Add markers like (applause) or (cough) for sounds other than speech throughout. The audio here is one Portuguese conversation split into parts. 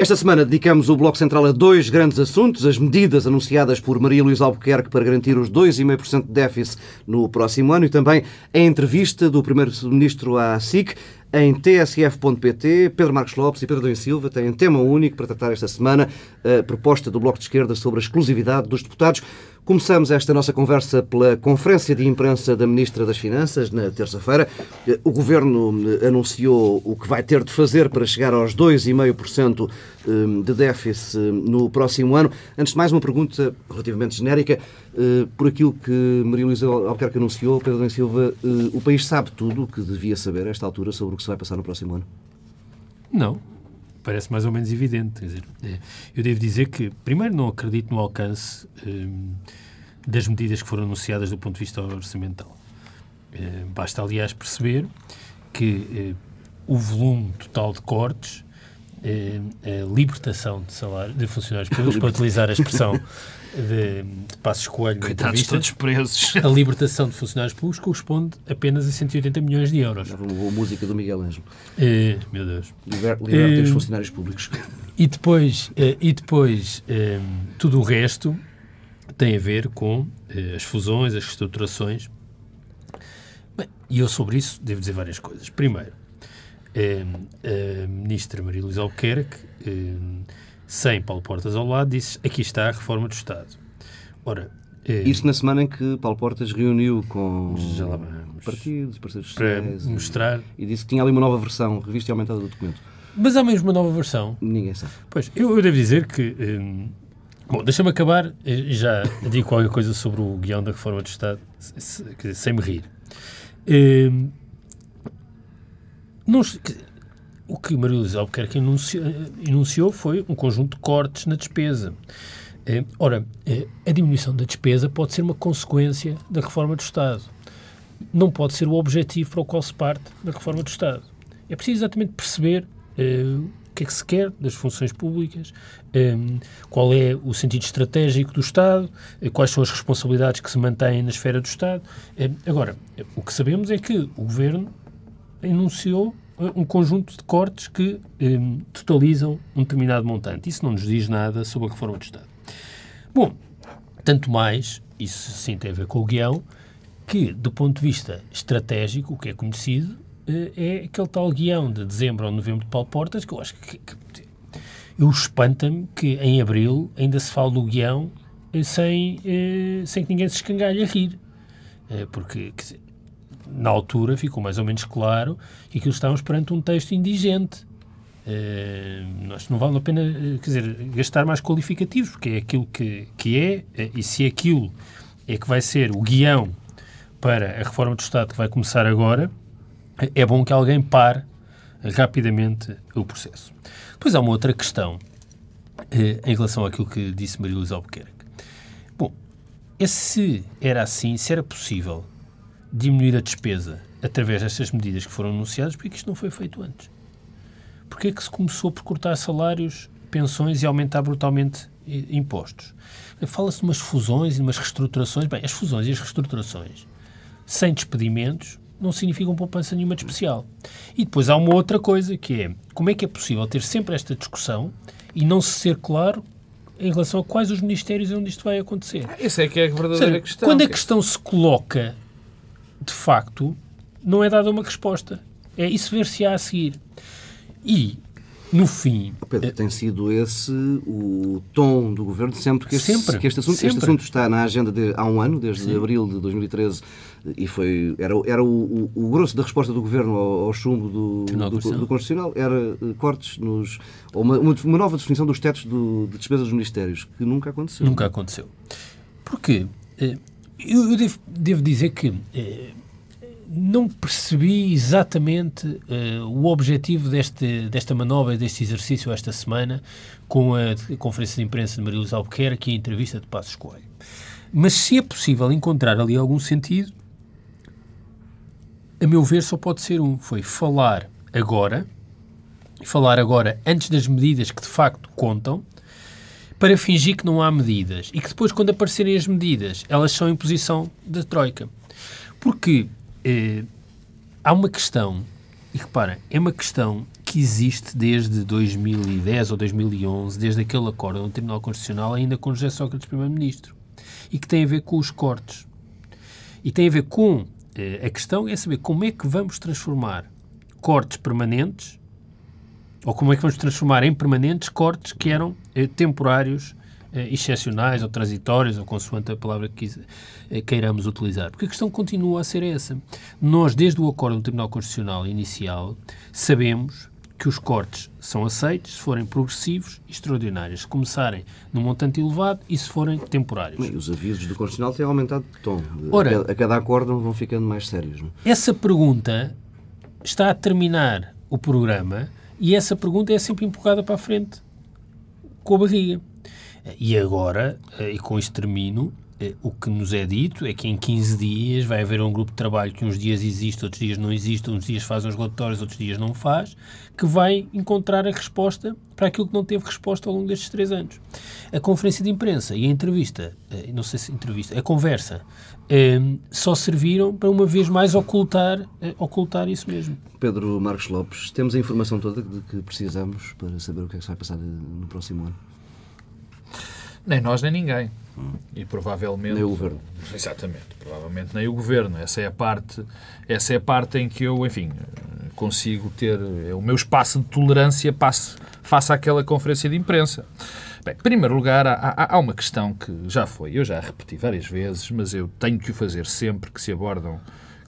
Esta semana dedicamos o Bloco Central a dois grandes assuntos: as medidas anunciadas por Maria Luísa Albuquerque para garantir os 2,5% de déficit no próximo ano e também a entrevista do Primeiro-Ministro à SIC. Em tsf.pt, Pedro Marcos Lopes e Pedro Dom Silva têm tema único para tratar esta semana a proposta do Bloco de Esquerda sobre a exclusividade dos deputados. Começamos esta nossa conversa pela conferência de imprensa da Ministra das Finanças, na terça-feira. O Governo eh, anunciou o que vai ter de fazer para chegar aos 2,5% eh, de déficit eh, no próximo ano. Antes de mais, uma pergunta relativamente genérica. Por aquilo que Maria Luísa Albuquerque anunciou, Pedro D. Silva, o país sabe tudo o que devia saber a esta altura sobre o que se vai passar no próximo ano? Não parece mais ou menos evidente. Dizer, é, eu devo dizer que, primeiro, não acredito no alcance hum, das medidas que foram anunciadas do ponto de vista orçamental. Eh, basta, aliás, perceber que eh, o volume total de cortes, a libertação de salário de funcionários públicos, (laughs) para utilizar a expressão (laughs) de, de Passos Coelho na entrevista, todos presos. a libertação de funcionários públicos corresponde apenas a 180 milhões de euros. Já uma música do Miguel Ângelo. Uh, meu Deus. Liber, uh, os funcionários públicos. E depois, uh, e depois tudo o resto tem a ver com as fusões, as reestruturações. Bem, e eu sobre isso devo dizer várias coisas. Primeiro, a ministra Maria Luísa Albuquerque sem Paulo Portas ao lado, disse aqui está a reforma do Estado. Ora, eh, Isso na semana em que Paulo Portas reuniu com partidos, parceiros sociais mostrar e disse que tinha ali uma nova versão, revista e aumentada do documento. Mas há mesmo uma nova versão? Ninguém sabe. Pois, eu, eu devo dizer que... Hum, bom, deixa-me acabar e já digo qualquer coisa sobre o guião da reforma do Estado, sem me rir. Hum, não, o que Maria Luísa Albuquerque enunciou, enunciou foi um conjunto de cortes na despesa. Eh, ora, eh, a diminuição da despesa pode ser uma consequência da reforma do Estado. Não pode ser o objetivo para o qual se parte da reforma do Estado. É preciso exatamente perceber eh, o que é que se quer das funções públicas, qual é o sentido estratégico do Estado, quais são as responsabilidades que se mantêm na esfera do Estado. agora, o que sabemos é que o Governo enunciou um conjunto de cortes que um, totalizam um determinado montante. Isso não nos diz nada sobre a reforma do Estado. Bom, tanto mais, isso sim tem a ver com o guião, que, do ponto de vista estratégico, o que é conhecido, eh, é aquele tal guião de dezembro ou novembro de Paulo Portas, que eu acho que, que eu espanta-me que em abril ainda se fala do guião eh, sem, eh, sem que ninguém se escangalhe a rir. Porque dizer, na altura ficou mais ou menos claro que estávamos perante um texto indigente. Uh, não vale a pena, eh, quer dizer, gastar mais qualificativos, porque é aquilo que, que é, eh, e se aquilo é que vai ser o guião para a reforma do Estado que vai começar agora, é bom que alguém pare rapidamente o processo. Depois há uma outra questão em relação àquilo que disse Maria Luísa Albuquerque. Bom, se era assim, se era possível diminuir a despesa através destas medidas que foram anunciadas, porque isto não foi feito antes? Porquê é que se começou por cortar salários, pensões e aumentar brutalmente impostos? Fala-se de umas fusões e de umas reestruturações. Bem, as fusões e as reestruturações sem despedimentos não significam poupança nenhuma de especial. E depois há uma outra coisa que é como é que é possível ter sempre esta discussão e não se ser claro em relação a quais os ministérios onde isto vai acontecer. Essa é que é a verdadeira seja, questão. Quando a questão se coloca de facto, não é dada uma resposta. É isso ver se há a seguir. E, no fim... Pedro, é... tem sido esse o tom do Governo sempre que este, sempre, que este, assunto, este assunto está na agenda de, há um ano, desde Sim. abril de 2013, e foi, era, era o, o, o grosso da resposta do Governo ao, ao chumbo do, do, do, do, Constitucional, era uh, cortes nos... ou uma, uma, nova definição dos tetos de despesas dos ministérios, que nunca aconteceu. Nunca aconteceu. Porquê? Eu, eu devo, devo, dizer que eh, não percebi exatamente eh, o objetivo deste, desta manobra, deste exercício esta semana, com a, conferência de imprensa de Maria Albuquerque e a entrevista de Passos Coelho. Mas se é possível encontrar ali algum sentido, a meu ver, só pode ser um. Foi falar agora, falar agora antes das medidas que de facto contam, para fingir que não há medidas e que depois, quando aparecerem as medidas, elas são em posição da Troika. Porque eh, há uma questão, e reparem, é uma questão que existe desde 2010 ou 2011, desde aquele acordo no Tribunal Constitucional, ainda com José Sócrates Primeiro-Ministro, e que tem a ver com os cortes. E tem a ver com. Eh, a questão é saber como é que vamos transformar cortes permanentes, ou como é que vamos transformar em permanentes cortes que eram temporários eh, excepcionais ou transitórios, ou consoante a palavra que eh, queiramos utilizar. Porque a questão continua a ser essa. Nós, desde o acordo do Tribunal Constitucional inicial, sabemos que os cortes são aceitos se forem progressivos e extraordinários, se começarem num montante elevado e se forem temporários. E os avisos do Constitucional têm aumentado de tom. Ora, a cada acordo vão ficando mais sérios. Não? É? Essa pergunta está a terminar o programa e essa pergunta é sempre empurrada para a frente com a barriga. E agora, eh, e com isto termino, eh, o que nos é dito é que em 15 dias vai haver um grupo de trabalho que uns dias existe, outros dias não existe, uns dias faz os relatórios, outros dias não faz, que vai encontrar a resposta para aquilo que não teve resposta ao longo destes três anos. A conferência de imprensa e a entrevista, eh, não sei se entrevista, a conversa, só serviram para uma vez mais ocultar, ocultar isso mesmo. Pedro Marcos Lopes, temos a informação toda de que precisamos para saber o que é que vai passar no próximo ano? Nem nós, nem ninguém. E provavelmente. Nem o governo. Exatamente, provavelmente nem o governo. Essa é a parte, essa é a parte em que eu, enfim, consigo ter é o meu espaço de tolerância passe, face àquela conferência de imprensa. Bem, em primeiro lugar, há, há, uma questão que já foi, eu já a repeti várias vezes, mas eu tenho que o fazer sempre que se abordam,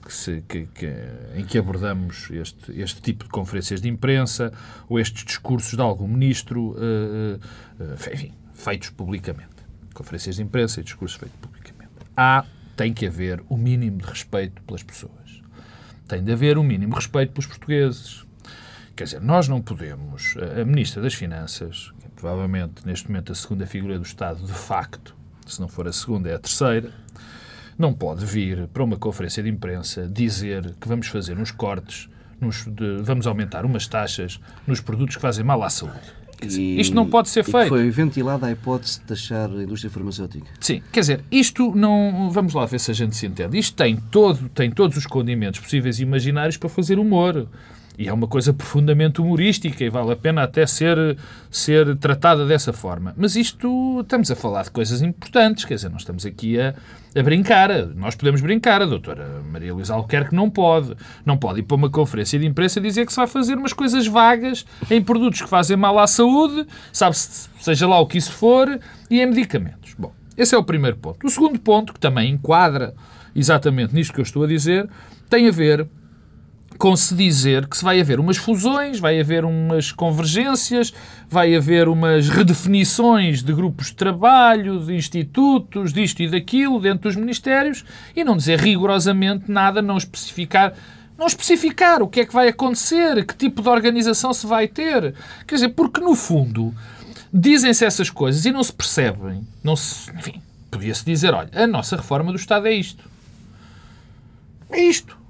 que se, que, que, em que abordamos este, este tipo de conferências de imprensa ou estes discursos de algum ministro, uh, uh, enfim, feitos publicamente. Conferências de imprensa e discursos feitos publicamente. Há, tem que haver o mínimo de respeito pelas pessoas. Tem de haver o mínimo de respeito pelos portugueses. Quer dizer, nós não podemos. A Ministra das Finanças, provavelmente neste momento a segunda figura do Estado de facto, se não for a segunda, é a terceira, não pode vir para uma conferência de imprensa dizer que vamos fazer uns cortes, nos, de, vamos aumentar umas taxas nos produtos que fazem mal à saúde. E, isto não pode ser feito. foi ventilada a hipótese de taxar a indústria farmacêutica. Sim, quer dizer, isto não. Vamos lá ver se a gente se entende. Isto tem, todo, tem todos os condimentos possíveis e imaginários para fazer humor. E é uma coisa profundamente humorística e vale a pena até ser, ser tratada dessa forma. Mas isto, estamos a falar de coisas importantes, quer dizer, nós estamos aqui a, a brincar. Nós podemos brincar, a doutora Maria Luísa Albuquerque não pode. Não pode ir para uma conferência de imprensa dizer que se vai fazer umas coisas vagas em produtos que fazem mal à saúde, sabe-se, seja lá o que isso for, e em medicamentos. Bom, esse é o primeiro ponto. O segundo ponto, que também enquadra exatamente nisto que eu estou a dizer, tem a ver com se dizer que se vai haver umas fusões, vai haver umas convergências, vai haver umas redefinições de grupos de trabalho, de institutos, disto e daquilo, dentro dos ministérios, e não dizer rigorosamente nada, não especificar não especificar o que é que vai acontecer, que tipo de organização se vai ter. Quer dizer, porque no fundo dizem-se essas coisas e não se percebem. Não se, enfim, podia-se dizer, olha, a nossa reforma do Estado é isto. É isto.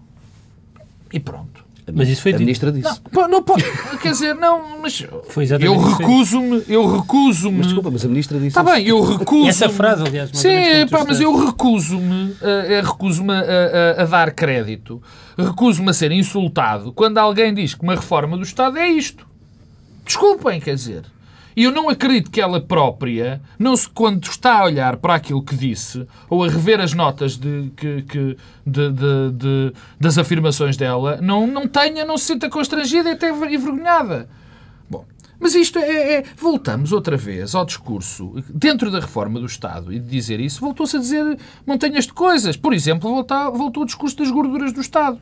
E pronto. Mas isso foi a ministra disse. Não, não pode. (laughs) Quer dizer, não, mas foi eu recuso-me, eu recuso-me. Mas desculpa, mas a ministra disse. Está bem, eu recuso. (laughs) Essa frase, aliás, Sim, pá, mas eu recuso-me, uh, recuso-me a, a, a, dar crédito, recuso-me a ser insultado quando alguém diz que uma reforma do Estado é isto. Desculpem, quer dizer. E eu não acredito que ela própria, não se, quando está a olhar para aquilo que disse, ou a rever as notas de, que, que de, de, de, das afirmações dela, não, não tenha, não se sinta constrangida e até envergonhada. Bom, mas isto é, é, Voltamos outra vez ao discurso, dentro da reforma do Estado, e de dizer isso, voltou-se a dizer montanhas de coisas. Por exemplo, voltou, voltou o discurso das gorduras do Estado.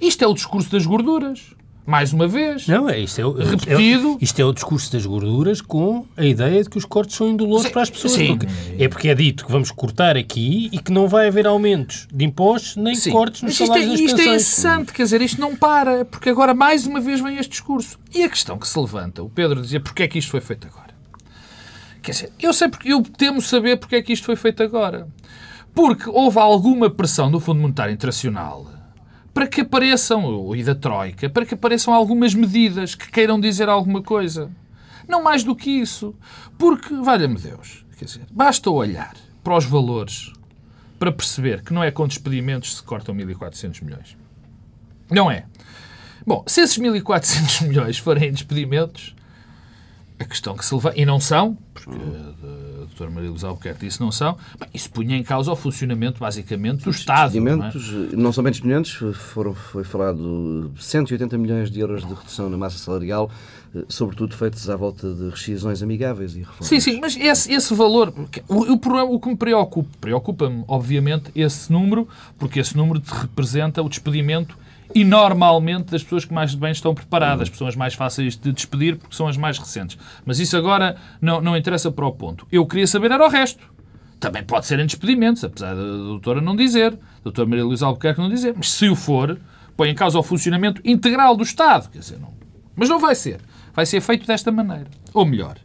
Isto é o discurso das gorduras mais uma vez. Não, é isto. É, repetido. É, isto é o discurso das gorduras com a ideia de que os cortes são indolores para as pessoas. Sim. Porque é porque é dito que vamos cortar aqui e que não vai haver aumentos de impostos nem sim. cortes nos Mas salários isto é, isto é incessante, quer dizer, isto não para, porque agora mais uma vez vem este discurso. E a questão que se levanta, o Pedro dizia, porque é que isto foi feito agora? Quer dizer, eu sei porque eu temo saber porque é que isto foi feito agora. Porque houve alguma pressão do Fundo Monetário Internacional para que apareçam, e da Troika, para que apareçam algumas medidas que queiram dizer alguma coisa. Não mais do que isso. Porque, valha-me Deus, quer dizer, basta olhar para os valores para perceber que não é com despedimentos que se cortam 1.400 milhões. Não é. Bom, se esses 1.400 (laughs) milhões forem despedimentos, a questão que se leva, e não são, porque a doutora Maria Luísa Albuquerque disse não são, bem, isso punha em causa o funcionamento, basicamente, do Estado. Não, é? não, são bem foram, foi falado 180 milhões de euros de redução na massa salarial, eh, sobretudo feitos à volta de rescisões amigáveis e reformas. Sim, sim, mas esse, esse valor, o, o, o que me preocupa, preocupa-me, obviamente, esse número, porque esse número representa o despedimento e normalmente das pessoas que mais bem estão preparadas, pessoas mais fáceis de despedir porque são as mais recentes. Mas isso agora não, não interessa para o ponto. Eu queria saber era o resto. Também pode ser em despedimentos, apesar da doutora não dizer, da doutora Maria Luísa Albuquerque não dizer, mas se o for, põe em causa o funcionamento integral do Estado. Quer dizer, não. Mas não vai ser. Vai ser feito desta maneira. Ou melhor,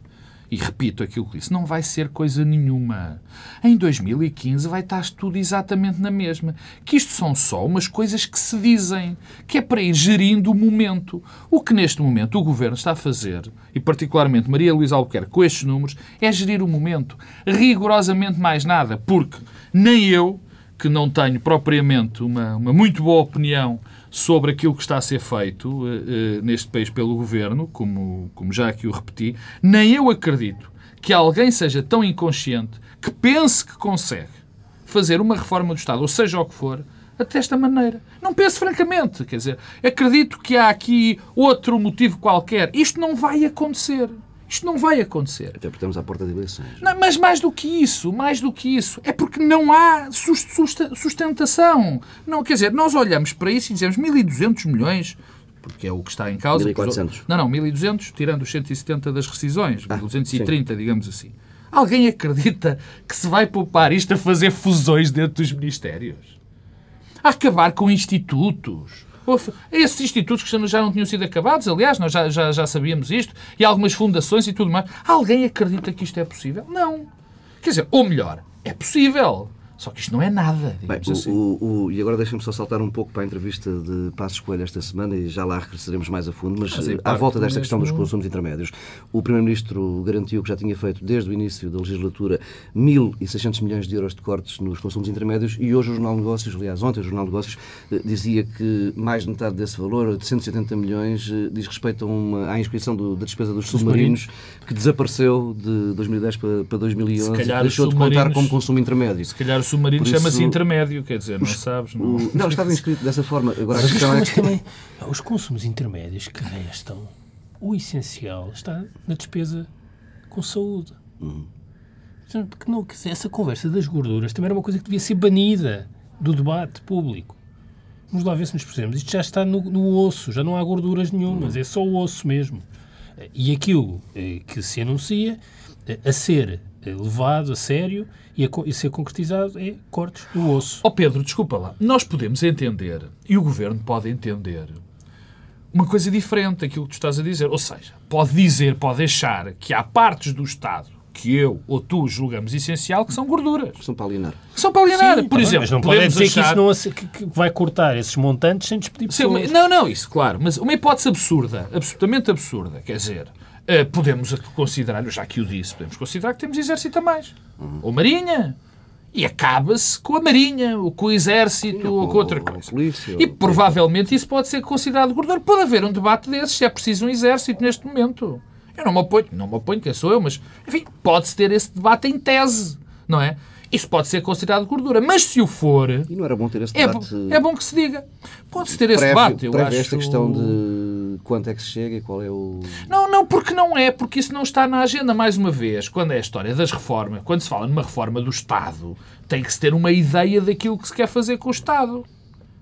e repito aquilo que disse, não vai ser coisa nenhuma. Em 2015 vai estar tudo exatamente na mesma. Que isto são só umas coisas que se dizem, que é para ir gerindo o momento. O que neste momento o Governo está a fazer, e particularmente Maria Luísa Albuquerque com estes números, é gerir o momento. Rigorosamente mais nada, porque nem eu, que não tenho propriamente uma, uma muito boa opinião sobre aquilo que está a ser feito uh, neste país pelo governo, como, como já aqui o repeti, nem eu acredito que alguém seja tão inconsciente que pense que consegue fazer uma reforma do Estado, ou seja o que for, até desta maneira. Não penso francamente. Quer dizer, acredito que há aqui outro motivo qualquer. Isto não vai acontecer. Isto não vai acontecer. Até porque estamos à porta de eleições. Não, mas mais do que isso, mais do que isso, é porque não há sustentação. Não, quer dizer, nós olhamos para isso e dizemos 1.200 milhões, porque é o que está em causa. 1.400. Não, não, 1.200, tirando os 170 das rescisões, ah, 230, sim. digamos assim. Alguém acredita que se vai poupar isto a fazer fusões dentro dos ministérios? A acabar com institutos? Esses institutos que já não tinham sido acabados, aliás, nós já, já, já sabíamos isto, e algumas fundações e tudo mais. Alguém acredita que isto é possível? Não. Quer dizer, ou melhor, é possível. Só que isto não é nada, Bem, o, assim. o, o, e agora deixem-me só saltar um pouco para a entrevista de Passos Coelho esta semana e já lá regressaremos mais a fundo, mas, eh, à volta desta questão dos consumos intermédios. O Primeiro-Ministro garantiu que já tinha feito desde o início da legislatura 1.600 milhões de euros de cortes nos consumos intermédios e hoje o Jornal de Negócios, aliás, ontem o Jornal de Negócios eh, dizia que mais de metade desse valor, de 170 milhões, eh, diz respeito a uma, à inscrição do, da despesa dos submarinos que desapareceu de 2010 para, para 2011 deixou de contar como consumo intermédio. Se calhar submarino chama-se intermédio, quer dizer, não sabes. Não, o, não estava inscrito dessa forma. Agora mas, questão é que... também, os consumos intermédios que restam, o essencial está na despesa com saúde. Hum. Que não, que essa conversa das gorduras também era uma coisa que devia ser banida do debate público. Vamos lá ver se nos percebemos. Isto já está no, no osso, já não há gorduras nenhumas, hum. é só o osso mesmo. E aquilo eh, que se anuncia eh, a ser levado a sério e, a, e ser concretizado é cortes do osso. Ó oh Pedro, desculpa lá. Nós podemos entender, e o Governo pode entender, uma coisa diferente daquilo que tu estás a dizer. Ou seja, pode dizer, pode achar que há partes do Estado que eu ou tu julgamos essencial que são gorduras. Que são para alienar. São para alienar. Sim, Por exemplo, mas não pode dizer achar... que isso não, que, que, vai cortar esses montantes sem despedir pessoas. Sim, não, não, isso, claro. Mas uma hipótese absurda, absolutamente absurda, quer dizer, podemos considerar, já que o disse, podemos considerar que temos exército a mais. Uhum. Ou marinha. E acaba-se com a marinha, ou com o exército, Sim, ou com outra coisa. Polícia, e provavelmente isso pode ser considerado gordura. Pode haver um debate desses, se é preciso um exército neste momento. Eu não me oponho, não me oponho, quem sou eu, mas, enfim, pode-se ter esse debate em tese, não é? Isso pode ser considerado gordura. Mas se o for. E não era bom ter esse é debate. É, é bom que se diga. Pode-se ter esse prévio, debate. Eu acho... esta questão de quanto é que se chega e qual é o. Não, não, porque não é, porque isso não está na agenda. Mais uma vez, quando é a história das reformas, quando se fala numa reforma do Estado, tem que se ter uma ideia daquilo que se quer fazer com o Estado.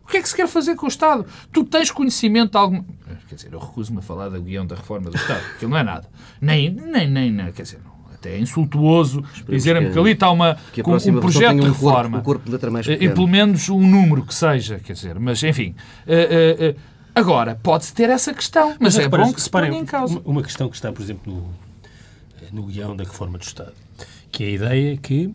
O que é que se quer fazer com o Estado? Tu tens conhecimento de algum. Quer dizer, eu recuso-me a falar da guião da reforma do Estado, porque não é nada. Nem, nem, nem, nem quer dizer, não até é insultuoso dizerem-me que, que, ali está uma, com um projeto de reforma. Um corpo, corpo de e pelo menos um número que seja, quer dizer, mas enfim. Uh, uh, uh, agora, pode-se ter essa questão, mas, mas é bom que se ponha em causa. Uma questão que está, por exemplo, no, no guião da reforma do Estado, que é a ideia que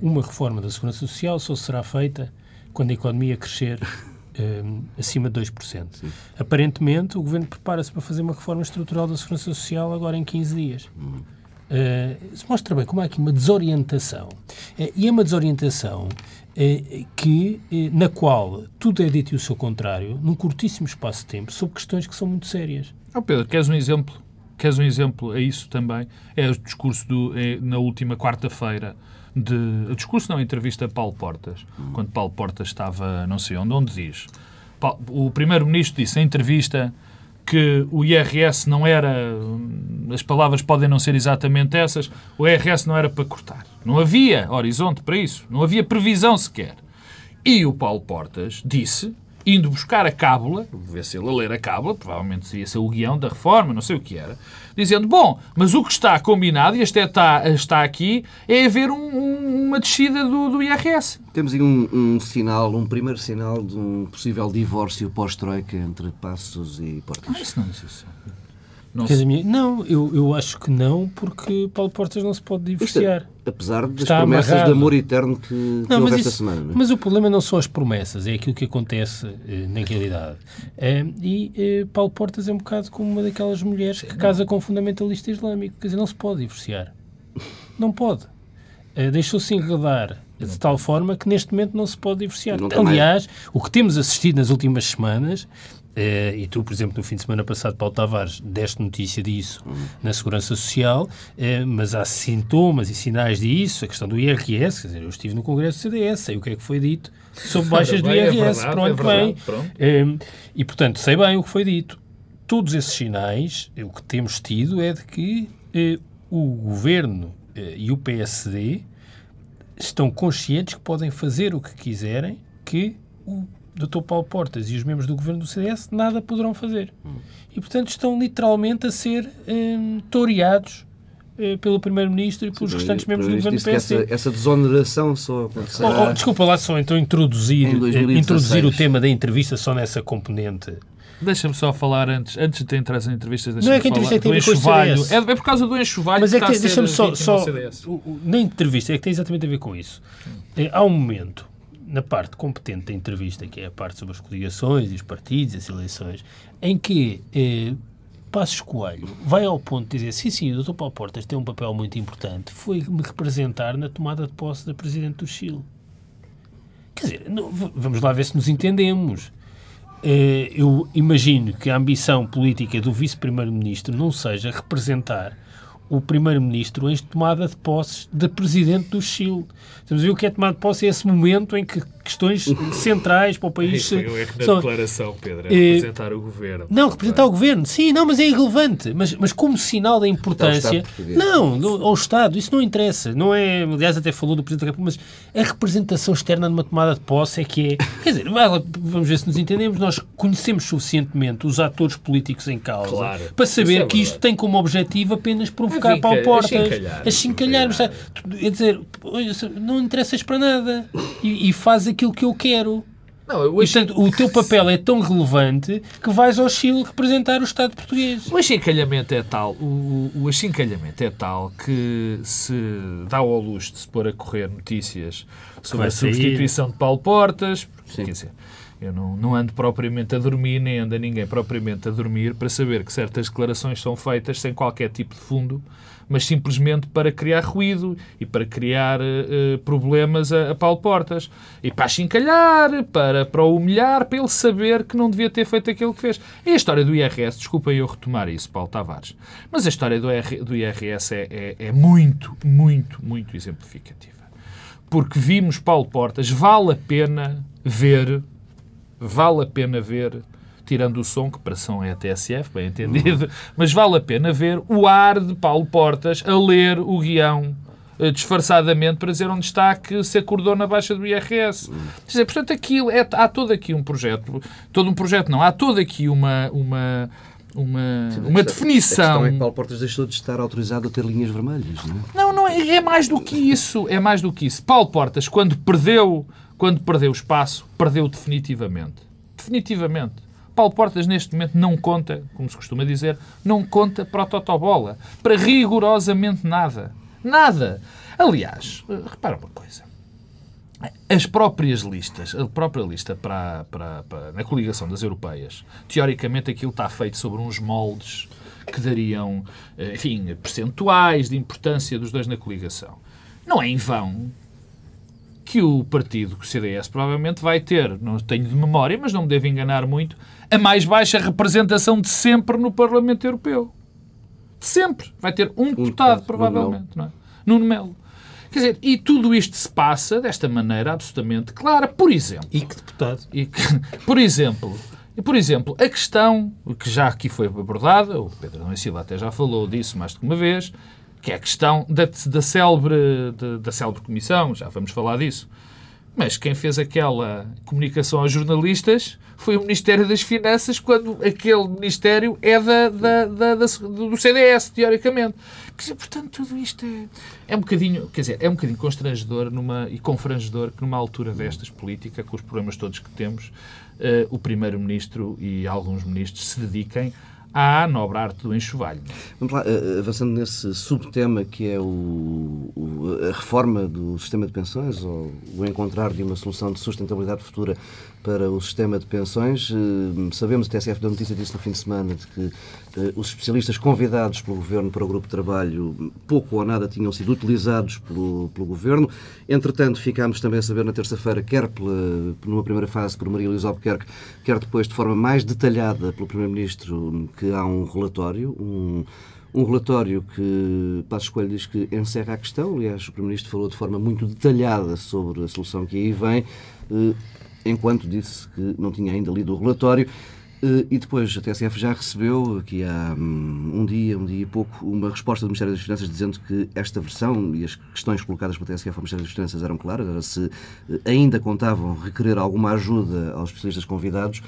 uma reforma da Segurança Social só será feita quando a economia crescer (laughs) acima de 2%. Sim. Aparentemente, o Governo prepara-se para fazer uma reforma estrutural da Segurança Social agora em 15 dias. Hum. Uh, mostra bem como há aqui uma desorientação. Uh, e é uma desorientação uh, que, na qual tudo é dito e o seu contrário, num curtíssimo espaço de tempo, sobre questões que são muito sérias. Oh Pedro, queres um exemplo? Queres um exemplo a isso também? É o discurso do, é, na última quarta-feira de. O discurso não, a entrevista a Paulo Portas, quando Paulo Portas estava não sei onde, onde diz. O primeiro-ministro disse em entrevista que o IRS não era. As palavras podem não ser exatamente essas. O IRS não era para cortar. Não havia horizonte para isso. Não havia previsão sequer. E o Paulo Portas disse indo buscar a cábula, ver se ele a ler a cábula, provavelmente ia ser o guião da reforma, não sei o que era, dizendo, bom, mas o que está combinado, e este está, está aqui, é haver um, um, uma descida do, do IRS. Temos aí um, um, sinal, um primeiro sinal de um possível divórcio pós-troika entre Passos e Portas. Ah, isso não existe. Não, se... não eu, eu acho que não, porque Paulo Portas não se pode divorciar. Isto, apesar das Está promessas amarrado. de amor eterno que, que não, houve esta isso, semana. Mas o problema não são as promessas, é aquilo que acontece eh, na realidade. Eh, e eh, Paulo Portas é um bocado como uma daquelas mulheres que casa com um fundamentalista islâmico. Quer dizer, não se pode divorciar. Não pode. Eh, Deixou-se enredar de tal forma que neste momento não se pode divorciar. Aliás, mais. o que temos assistido nas últimas semanas Uh, e tu, por exemplo, no fim de semana passado, Paulo Tavares, deste notícia disso uhum. na Segurança Social, uh, mas há sintomas e sinais disso, a questão do IRS, quer dizer, eu estive no Congresso do CDS, sei o que é que foi dito sobre (laughs) baixas do IRS é verdade, para onde é vem. Uh, e, portanto, sei bem o que foi dito. Todos esses sinais, o que temos tido é de que o Governo e o PSD estão conscientes que podem fazer o que quiserem, que o Dr. Paulo Portas e os membros do governo do CDS nada poderão fazer. Hum. E, portanto, estão literalmente a ser hum, toreados eh, pelo Primeiro-Ministro e pelos Sim, restantes membros do governo do PS. Essa, essa desoneração só acontecerá... Oh, oh, desculpa lá só então introduzir, eh, introduzir o tema da entrevista só nessa componente. Deixa-me só falar antes, antes de entrar nas entrevistas, deixa-me é que falar entrevista do enxovalho. É, é por causa do enxovalho Mas é que, que deixa-me só, só na entrevista, é que tem exatamente a ver com isso. É, há um momento na parte competente da entrevista, que é a parte sobre as coligações e os partidos, as eleições, em que eh, Passos Coelho vai ao ponto de dizer sim, sim, o Dr. Paulo Portas tem um papel muito importante, foi-me representar na tomada de posse da Presidente do Chile. Quer dizer, não, vamos lá ver se nos entendemos. Eh, eu imagino que a ambição política do Vice-Primeiro-Ministro não seja representar o primeiro-ministro em tomada de posse de presidente do Chile. Estamos a ver o que é tomada de posse é esse momento em que questões centrais para o país... Isso é que na são, declaração, Pedro, é representar o governo. Não, representar o governo, sim, não, mas é irrelevante. Mas, mas como sinal da importância... Não, ao Estado, isso não interessa. Não é, aliás, até falou do Presidente da República, mas a representação externa numa tomada de posse é que é... (laughs) Quer dizer, vamos ver se nos entendemos, nós conhecemos suficientemente os atores políticos em causa claro, para saber é que isto tem como objetivo apenas provocar Paulo Portas, achincalhar. Quer dizer, não interessas para nada e, e faz aquilo que eu quero. Não, eu acho... e, portanto, o teu papel é tão relevante que vais ao Chile representar o Estado português. O achincalhamento é tal, o, o achincalhamento é tal que se dá ao luxo de se pôr a correr notícias sobre a substituição de Paulo Portas, quer dizer, eu não, não ando propriamente a dormir, nem anda ninguém propriamente a dormir para saber que certas declarações são feitas sem qualquer tipo de fundo mas simplesmente para criar ruído e para criar uh, problemas a, a Paulo Portas. E para chincalhar, para, para humilhar, para ele saber que não devia ter feito aquilo que fez. E a história do IRS, desculpa eu retomar isso, Paulo Tavares, mas a história do, do IRS é, é, é muito, muito, muito exemplificativa. Porque vimos Paulo Portas, vale a pena ver, vale a pena ver tirando o som, que para som é a TSF, bem entendido, uhum. (laughs) mas vale a pena ver o ar de Paulo Portas a ler o guião eh, disfarçadamente para dizer onde está que se acordou na baixa do IRS. Dizer, portanto, aquilo é, há todo aqui um projeto, todo um projeto não, há todo aqui uma, uma, uma, Sim, uma definição. A é que Paulo Portas deixou de estar autorizado a ter linhas vermelhas, não é? Não, não é, é mais do que isso, é mais do que isso. Paulo Portas, quando perdeu, quando perdeu espaço, perdeu definitivamente. Definitivamente. Paulo Portas, neste momento, não conta, como se costuma dizer, não conta para o Totobola. Para rigorosamente nada. Nada. Aliás, repara uma coisa. As próprias listas, a própria lista para, para, para, na coligação das europeias, teoricamente aquilo está feito sobre uns moldes que dariam, eh, enfim, percentuais de importância dos dois na coligação. Não é em vão que o partido, que o CDS, provavelmente vai ter, não tenho de memória, mas não me devo enganar muito, a mais baixa representação de sempre no Parlamento Europeu. De sempre. Vai ter um deputado, provavelmente. Não é? Nuno Melo. Quer dizer, e tudo isto se passa desta maneira absolutamente clara. Por exemplo... E que deputado? E que, (laughs) por exemplo... E, por exemplo, a questão que já aqui foi abordada, o Pedro Domingos Silva até já falou disso mais de uma vez, que é a questão da, da, célebre, da, da célebre comissão, já vamos falar disso. Mas quem fez aquela comunicação aos jornalistas foi o Ministério das Finanças, quando aquele Ministério é da, da, da, da do CDS, teoricamente. Quer dizer, portanto, tudo isto é, é um bocadinho, quer dizer, é um bocadinho constrangedor numa, e confrangedor que numa altura destas política, com os problemas todos que temos, uh, o Primeiro-Ministro e alguns ministros se dediquem à nobre arte do enxovalho. Vamos lá, eh, avançando nesse subtema que é o, o, a reforma do sistema de pensões, ou o encontrar de uma solução de sustentabilidade futura para o sistema de pensões. Eh, sabemos, a TSF deu notícia disso no fim de semana, de que eh, os especialistas convidados pelo Governo para o grupo de trabalho pouco ou nada tinham sido utilizados pelo, pelo Governo. Entretanto, ficámos também a saber na terça-feira, quer pela, numa primeira fase por Maria Luísa Albuquerque, quer depois de forma mais detalhada pelo Primeiro-Ministro, que há um relatório, um, um relatório que Passos Coelho diz que encerra a questão. Aliás, o Primeiro-Ministro falou de forma muito detalhada sobre a solução que aí vem. Enquanto disse que não tinha ainda lido o relatório. Eh, e depois a TSF já recebeu, aqui há hum, um dia, um dia e pouco, uma resposta do Ministério das Finanças dizendo que esta versão e as questões colocadas pela TSF ao Ministério das Finanças eram claras, era se eh, ainda contavam requerer alguma ajuda aos especialistas convidados,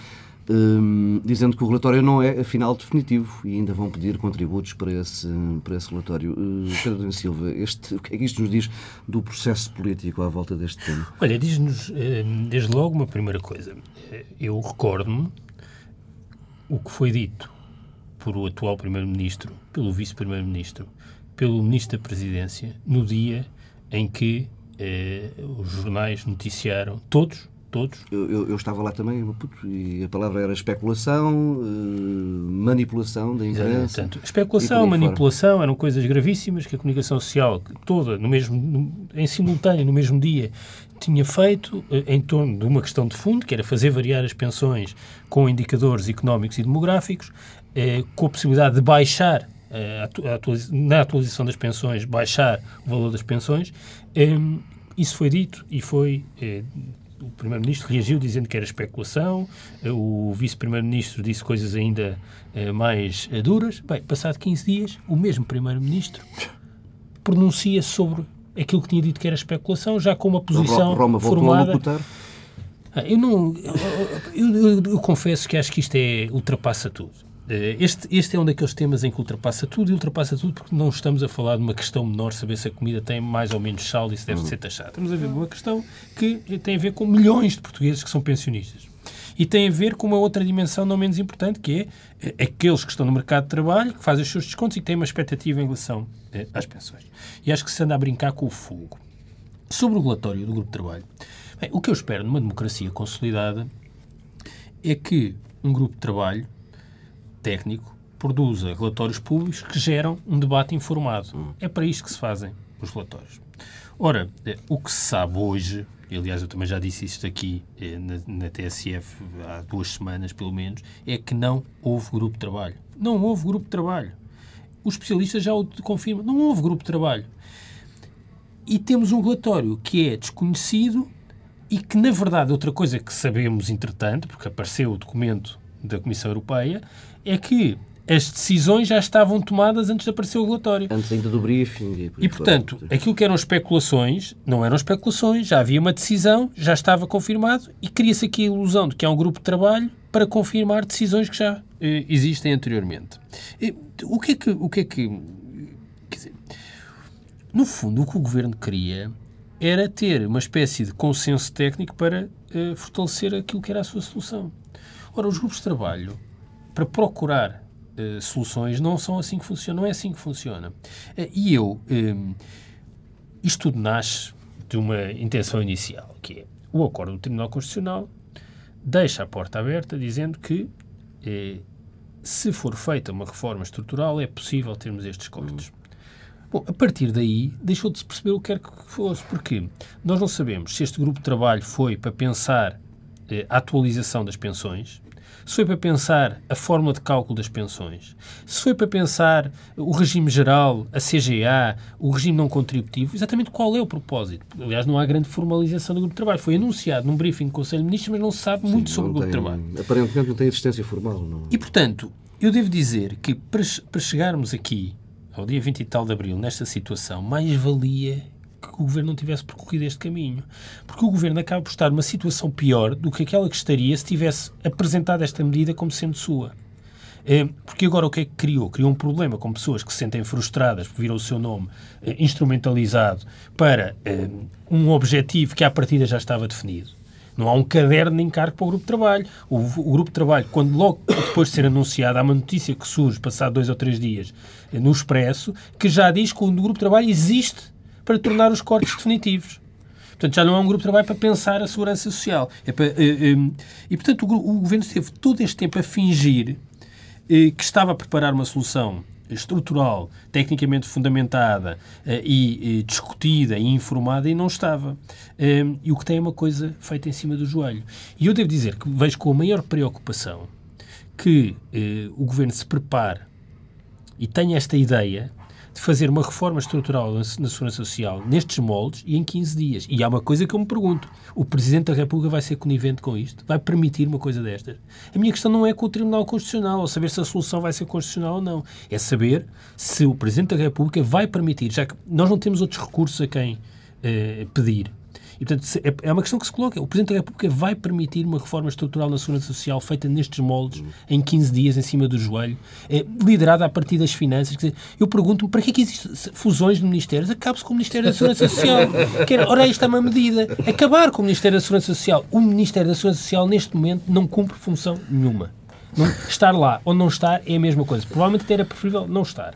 um, dizendo que o relatório não é, afinal, definitivo e ainda vão pedir contributos para esse, para esse relatório. Uh, Pedro Silva, este, o que é que isto nos diz do processo político à volta deste tema? Olha, diz-nos, eh, desde logo, uma primeira coisa. Eh, eu recordo-me o que foi dito por o atual Primeiro-Ministro, pelo Vice-Primeiro-Ministro, pelo Ministro da Presidência, no dia em que eh, os jornais noticiaram, todos, todos. Eu, eu, eu, estava lá também, e a palavra era especulação, uh, manipulação da imprensa. Portanto, especulação, manipulação fora. eram coisas gravíssimas que a comunicação social toda, no mesmo, em simultâneo, no mesmo dia, tinha feito uh, em torno de uma questão de fundo, que era fazer variar as pensões com indicadores económicos e demográficos, uh, com a possibilidade de baixar na atualização das pensões, baixar o valor das pensões. Um, isso foi dito e foi o Primeiro-Ministro reagiu dizendo que era especulação, o Vice-Primeiro-Ministro disse coisas ainda eh, mais eh, duras. Bem, passado 15 dias, o mesmo Primeiro-Ministro pronuncia sobre aquilo que tinha dito que era especulação, já com uma posição Roma formada. A ah, eu não. Eu, eu, eu, confesso que acho que isto é ultrapassa tudo. Eh, este, este é um daqueles temas em que ultrapassa tudo e ultrapassa tudo porque não estamos a falar de uma questão menor, saber se a comida tem mais ou menos sal e se deve ser taxada. Estamos a ver uma questão que tem a ver com milhões de portugueses que são pensionistas. E tem a ver com uma outra dimensão não menos importante, que é eh, aqueles que estão no mercado de trabalho, que fazem os seus descontos e que têm uma expectativa em relação eh, às pensões. E acho que se anda a brincar com o fogo. Sobre o relatório do Grupo de Trabalho, bem, o que eu espero numa democracia consolidada é que um grupo de trabalho técnico produza relatórios públicos que geram um debate informado. É para isto que se fazem os relatórios. Ora, eh, o que se sabe hoje, e aliás eu também já disse isto aqui eh, na, na, TSF há duas semanas pelo menos, é que não houve grupo de trabalho. Não houve grupo de trabalho. Os especialistas já o confirmam. Não houve grupo de trabalho. E temos um relatório que é desconhecido e que, na verdade, outra coisa que sabemos, entretanto, porque apareceu o documento da Comissão Europeia, é que as decisões já estavam tomadas antes de aparecer o relatório. Antes ainda do briefing. E, e portanto, fora. aquilo que eram especulações, não eram especulações, já havia uma decisão, já estava confirmado e cria-se aqui a ilusão de que há um grupo de trabalho para confirmar decisões que já eh, existem anteriormente. E, o que é que... O que, é que quer dizer, no fundo, o que o Governo queria era ter uma espécie de consenso técnico para eh, fortalecer aquilo que era a sua solução. Ora, os grupos de trabalho para procurar uh, soluções não são assim que funciona, não é assim que funciona. Uh, e eu, um, eh, isto tudo nasce de uma intenção inicial, que é o acordo do Tribunal Constitucional deixa a porta aberta dizendo que se for feita uma reforma estrutural, é possível termos estes cortes. Bom, a partir daí, deixou de se perceber o que quer que fosse. Porquê? Nós não sabemos se este grupo de trabalho foi para pensar eh, a atualização das pensões, se foi para pensar a forma de cálculo das pensões, se foi para pensar o regime geral, a CGA, o regime não contributivo, exatamente qual é o propósito. Aliás, não há grande formalização do grupo de trabalho. Foi anunciado num briefing do Conselho de Ministros, mas não se sabe Sim, muito sobre o grupo de trabalho. Aparentemente não tem existência formal. Não. E, portanto, eu devo dizer que para, para chegarmos aqui, ao dia 20 e tal de abril, nesta situação, mais valia que o governo não tivesse percorrido este caminho. Porque o governo acaba por estar numa situação pior do que aquela que estaria se tivesse apresentado esta medida como sendo sua. É, porque agora o que é que criou? Criou um problema com pessoas que se sentem frustradas por viram o seu nome é, instrumentalizado para é, um objetivo que à partida já estava definido. Não há um caderno de encargo para o grupo de trabalho. O, o, grupo de trabalho, quando logo depois de ser anunciado, há uma notícia que surge, passado dois ou três dias, no Expresso, que já diz que o grupo de trabalho existe para tornar os cortes definitivos. Portanto, já não é um grupo de trabalho para pensar a segurança social. É para, e, e, portanto, o, o, governo esteve todo este tempo a fingir que estava a preparar uma solução estrutural, tecnicamente fundamentada e, discutida e informada e não estava. e o que tem é uma coisa feita em cima do joelho. E eu devo dizer que vejo com a maior preocupação que o governo se prepare e tenha esta ideia de fazer uma reforma estrutural na, Segurança Social nestes moldes e em 15 dias. E há uma coisa que eu me pergunto: o Presidente da República vai ser conivente com isto? Vai permitir uma coisa destas? A minha questão não é com o Tribunal Constitucional, ou saber se a solução vai ser constitucional ou não. É saber se o Presidente da República vai permitir, já que nós não temos outros recursos a quem eh, pedir. E, portanto, é, é uma questão que se coloca. O Presidente da República vai permitir uma reforma estrutural na Segurança Social feita nestes moldes, em 15 dias, em cima do joelho, é, liderada a partir das finanças. Quer dizer, eu pergunto-me, para que é que existem fusões de ministérios? Acabe-se com o Ministério da Segurança Social. (laughs) Quer, ora, isto é uma medida. Acabar com o Ministério da Segurança Social. O Ministério da Segurança Social, neste momento, não cumpre função nenhuma. Não, estar lá ou não estar é a mesma coisa. Provavelmente era preferível não estar.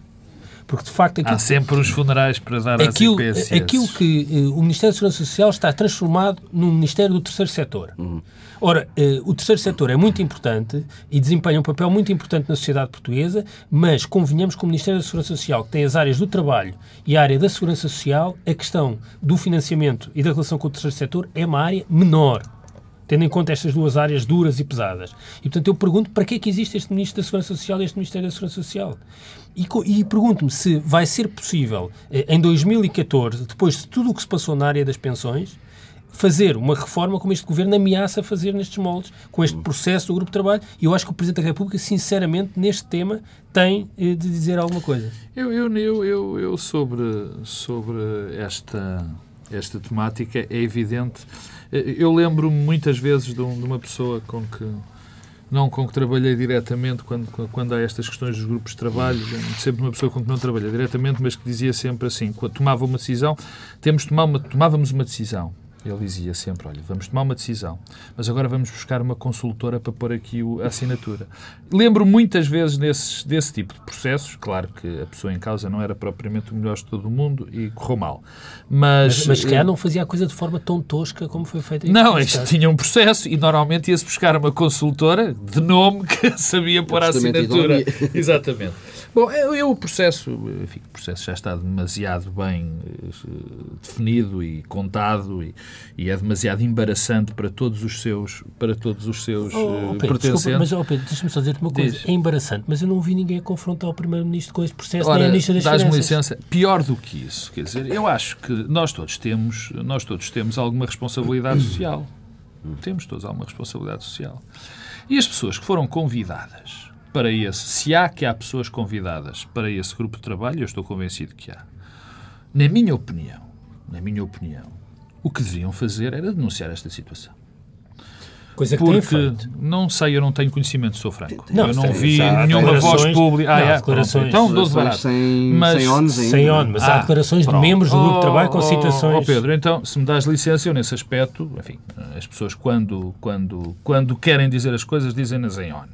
Porque, de facto, aquilo, Há sempre os funerais para dar aquilo, às IPSS. Aquilo que uh, o Ministério da Segurança Social está transformado num Ministério do Terceiro Setor. Uhum. Ora, uh, o Terceiro Setor é muito importante e desempenha um papel muito importante na sociedade portuguesa, mas convenhamos que o Ministério da Segurança Social, que tem as áreas do trabalho e a área da segurança social, a questão do financiamento e da relação com o Terceiro Setor é uma área menor tendo em conta estas duas áreas duras e pesadas. E, portanto, eu pergunto para que é que existe este Ministro da Segurança Social e este Ministério da Segurança Social? E, e pergunto-me se vai ser possível, eh, em 2014, depois de tudo o que se passou na área das pensões, fazer uma reforma como este Governo ameaça fazer nestes moldes, com este processo do Grupo de Trabalho. E eu acho que o Presidente da República, sinceramente, neste tema, tem eh, de dizer alguma coisa. Eu, eu, eu, eu, sobre, sobre esta, esta temática, é evidente. Eh, eu lembro-me muitas vezes de, um, de uma pessoa com que não com que trabalhei diretamente quando, quando há estas questões dos grupos de trabalho, sempre uma pessoa com que não trabalhei diretamente, mas que dizia sempre assim, quando tomava uma decisão, temos tomar uma, tomávamos uma decisão ele dizia sempre: olha, vamos tomar uma decisão, mas agora vamos buscar uma consultora para pôr aqui a assinatura. Lembro muitas vezes desses, desse tipo de processos. Claro que a pessoa em causa não era propriamente o melhor de todo o mundo e correu mal. Mas, mas, mas se calhar não fazia a coisa de forma tão tosca como foi feita Não, isto tinha um processo e normalmente ia-se buscar uma consultora de nome que (laughs) sabia pôr a assinatura. Exatamente. Bom, eu, eu, o processo, enfim, o processo já está demasiado bem uh, definido e contado e, e, é demasiado embaraçante para todos os seus, para todos os seus oh, uh, Pedro, pertencentes. Desculpa, mas, oh Pedro, deixa-me só dizer-te uma coisa. Diz. É embaraçante, mas eu não vi ninguém a confrontar o Primeiro-Ministro com este processo, Ora, nem a Ministra das Finanças. licença, pior do que isso. Quer dizer, eu acho que nós todos temos, nós todos temos alguma responsabilidade social. Temos todos alguma responsabilidade social. E as pessoas que foram convidadas para esse, se há que há pessoas convidadas para esse grupo de trabalho, eu estou convencido que há. Na minha opinião, na minha opinião, o que deviam fazer era denunciar esta situação. Coisa que Porque, não sei, eu não tenho conhecimento, sou franco. Não, eu não vi nenhuma voz pública. Ah, é, declarações. Então, 12 barato. Sem, mas, sem ONU Sem ONU, mas ah, há declarações pronto. de membros do grupo de trabalho com oh, citações. Oh, Pedro, então, se me dás licença, eu nesse aspecto, enfim, as pessoas quando, quando, quando querem dizer as coisas, dizem-nas em ONU.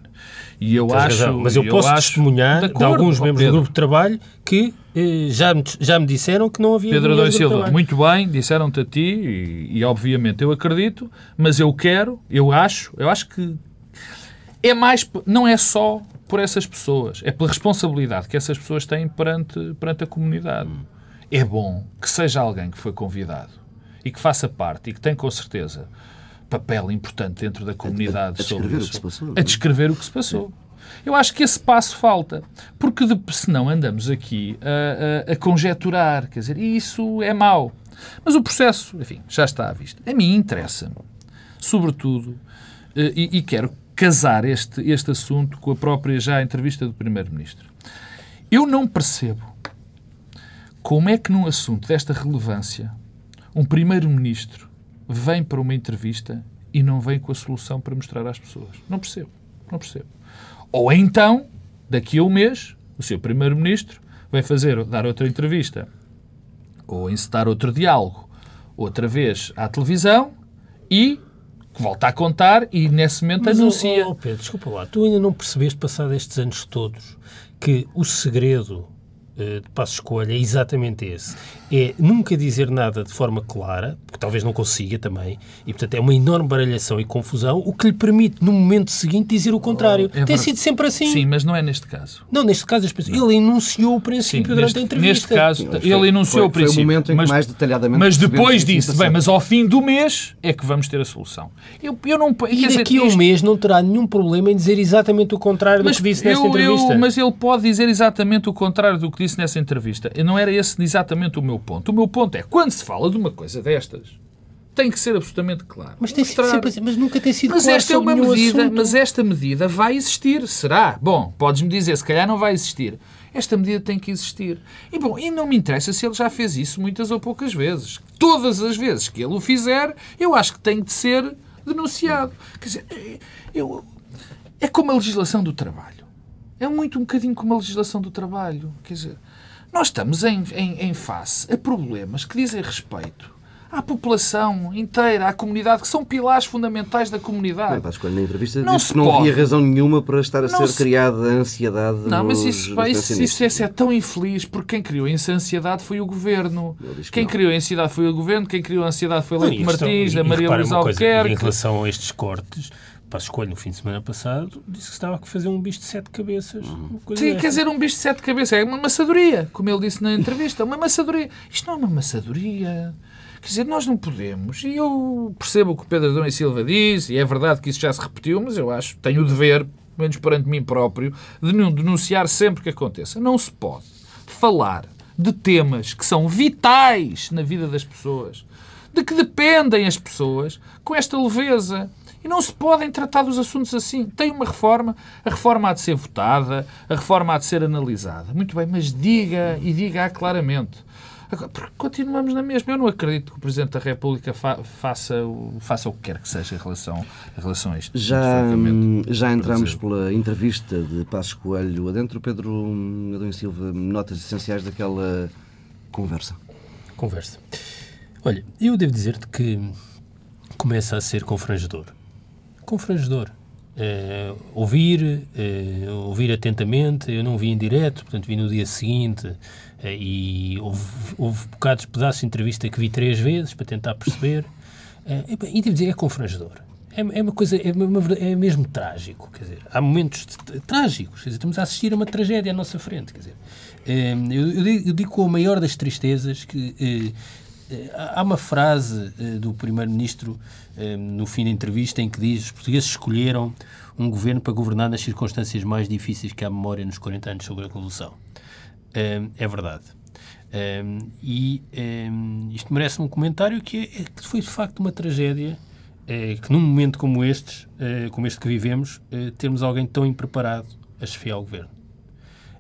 E eu Tens acho. Razão. Mas eu, eu posso testemunhar de, de alguns membros Pedro. do grupo de trabalho que eh, já, me, já me disseram que não havia. Pedro Adão Silva, muito bem, disseram-te a ti e, e, obviamente eu acredito, mas eu quero, eu acho, eu acho que é mais. Não é só por essas pessoas, é pela responsabilidade que essas pessoas têm perante, perante a comunidade. É bom que seja alguém que foi convidado e que faça parte e que tem com certeza papel importante dentro da comunidade a, a, a sobre isso, o que se passou. a descrever o que se passou. Eu acho que esse passo falta, porque de, senão andamos aqui a, a, a conjeturar, quer dizer, isso é mau. Mas o processo, enfim, já está à vista. A mim interessa-me, sobretudo, eh, e, e quero casar este, este assunto com a própria já entrevista do Primeiro-Ministro. Eu não percebo como é que num assunto desta relevância um Primeiro-Ministro vem para uma entrevista e não vem com a solução para mostrar às pessoas. Não percebo. Não percebo. Ou então, daqui a um mês, o seu Primeiro-Ministro vai fazer, dar outra entrevista ou encetar outro diálogo outra vez à televisão e volta a contar e nesse momento Mas, anuncia. Oh, oh, Pedro, desculpa lá, tu ainda não percebeste, passado estes anos todos, que o segredo de passo escolha é exatamente esse. É nunca dizer nada de forma clara, porque talvez não consiga também, e portanto é uma enorme baralhação e confusão, o que lhe permite no momento seguinte dizer o contrário. Oh, é Tem ver- sido sempre assim. Sim, mas não é neste caso. Não, neste caso, as pessoas- ele enunciou o Sim, princípio durante neste, a entrevista. neste caso, Mas ele enunciou foi- o princípio. Foi o momento em que mas, mais detalhadamente mas depois disse, bem, mas ao fim do mês é que vamos ter a solução. Eu, eu não, E daqui a um isto- mês não terá nenhum problema em dizer exatamente o contrário do que disse nesta eu- entrevista. eu- mas ele pode dizer exatamente o contrário do que disse nessa entrevista. E não era esse exatamente o meu ponto. O meu ponto é, quando se fala de uma coisa destas, tem que ser absolutamente claro. Mas tem Mostrar- sempre mas nunca tem sido Mas claro esta é uma medida, assunto. mas esta medida vai existir, será? Bom, podes-me dizer, se calhar não vai existir. Esta medida tem que existir. E bom, e não me interessa se ele já fez isso muitas ou poucas vezes. Todas as vezes que ele o fizer, eu acho que tem de ser denunciado. Quer dizer, eu, é como a legislação do trabalho. É muito um bocadinho como a legislação do trabalho. Quer dizer, nós estamos em, em, em face a problemas que dizem respeito à população inteira, à comunidade, que são pilares fundamentais da comunidade. Bem, Pascoal, na entrevista Não disse se que não havia razão nenhuma para estar a Não ser se- criada a ansiedade Não, mas isso, nos isso, pensionistas. isso, isso é tão infeliz, porque quem criou essa ansiedade foi o governo. Que Quem não. criou a ansiedade foi o governo, quem criou a ansiedade foi Não, Leite a Martins, e- da e Maria Luísa coisa, Em relação a estes cortes, Passo Escolho, no fim de semana passado, disse que estava a fazer um bicho de sete cabeças. uma coisa Sim, dessa. quer dizer, um bicho de sete cabeças. É uma maçadoria, como ele disse na entrevista. Uma maçadoria. Isto não é uma maçadoria. Quer dizer, nós não podemos. E eu percebo o que o Pedro Adão e Silva diz, e é verdade que isso já se repetiu, mas eu acho, tenho o dever, pelo menos perante mim próprio, de não denunciar sempre que aconteça. Não se pode falar de temas que são vitais na vida das pessoas, de que dependem as pessoas, com esta leveza. E não se podem tratar dos assuntos assim. Tem uma reforma, a reforma há de ser votada, a reforma há de ser analisada. Muito bem, mas diga e diga claramente. Agora, porque continuamos na mesma. Eu não acredito que o Presidente da República fa- faça, o, faça o que quer que seja em relação, em relação a isto. Já, hum, já entramos pela entrevista de Passos Coelho adentro. Pedro Adão e Silva, notas essenciais daquela conversa. Conversa. Olha, eu devo dizer-te que começa a ser confrangedor. Confrangedor. Eh, ouvir, eh, ouvir atentamente, eu não vi em direto, portanto vi no dia seguinte eh, e houve, houve bocados, pedaços de entrevista que vi três vezes para tentar perceber. E, devo dizer, é confrangedor. É, é uma coisa, é, uma é mesmo trágico, quer dizer, há momentos trágicos, quer dizer, estamos a assistir a uma tragédia à nossa frente, quer dizer, eu, eu digo, eu digo com a maior das tristezas que há uma frase eh, do Primeiro-Ministro eh, no fim da entrevista em que diz os portugueses escolheram um governo para governar nas circunstâncias mais difíceis que há memória nos 40 anos sobre a Revolução. Eh, é verdade. Eh, e eh, isto merece um comentário que, é, é que foi de facto uma tragédia eh, que num momento como estes, eh, como este que vivemos, eh, termos alguém tão impreparado a chefiar o governo.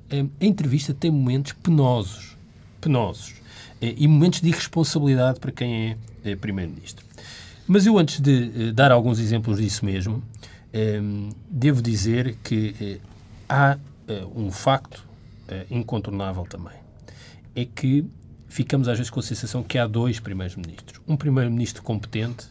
Eh, a entrevista tem momentos penosos, penosos, eh, e momentos de irresponsabilidade para quem é eh, Primeiro-Ministro. Mas eu, antes de eh, dar alguns exemplos disso mesmo, eh, devo dizer que eh, há eh, um facto incontornável também. É que ficamos às vezes com a sensação que há dois primeiros-ministros. Um primeiro-ministro competente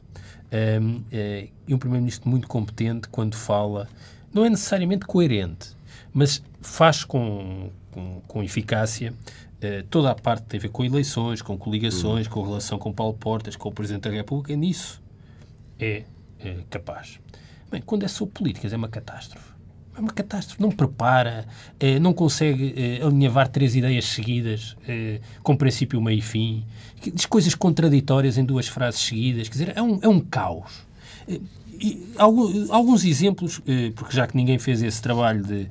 eh, eh, e um primeiro-ministro muito competente quando fala, não é necessariamente coerente, mas faz com, com, com eficácia eh, toda a parte que tem a ver com eleições, com coligações, com relação com Paulo Portas, com o Presidente da República, nisso é, é capaz. Bem, quando é sobre políticas é uma catástrofe. é uma catástrofe. Não prepara, eh, não consegue eh, alinhavar três ideias seguidas, eh, com princípio, meio e fim. Diz coisas contraditórias em duas frases seguidas. Quer dizer, é um, é um caos. Alguns exemplos, porque já que ninguém fez esse trabalho de,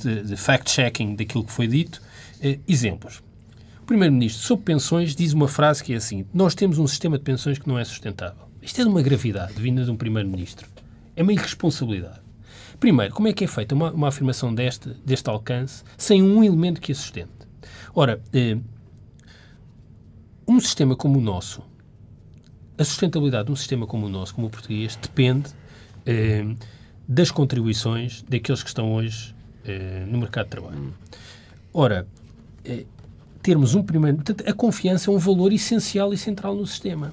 de, de fact-checking daquilo que foi dito, exemplos. O Primeiro-Ministro, sobre pensões, diz uma frase que é assim: Nós temos um sistema de pensões que não é sustentável. Isto é de uma gravidade vinda de um Primeiro-Ministro. É uma irresponsabilidade. Primeiro, como é que é feita uma, uma afirmação deste, deste alcance sem um elemento que a sustente? Ora, eh, um sistema como o nosso, a sustentabilidade de um sistema como o nosso, como o português, depende eh, das contribuições daqueles que estão hoje eh, no mercado de trabalho. Ora, eh, termos um primeiro. Portanto, a confiança é um valor essencial e central no sistema.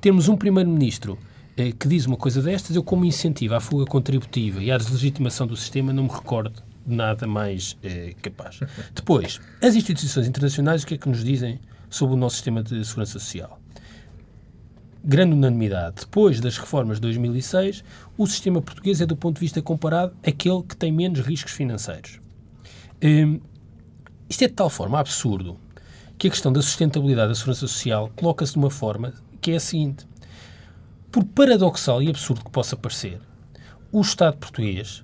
Termos um primeiro-ministro eh, que diz uma coisa destas, eu como incentivo à fuga contributiva e à deslegitimação do sistema não me recordo de nada mais eh, capaz. (laughs) Depois, as instituições internacionais, o que é que nos dizem sobre o nosso sistema de segurança social? Grande unanimidade. Depois das reformas de 2006, o sistema português é, do ponto de vista comparado, aquele que tem menos riscos financeiros. Hum, isto é de tal forma absurdo que a questão da sustentabilidade da segurança social coloca-se de uma forma que é a seguinte por paradoxal e absurdo que possa parecer, o Estado português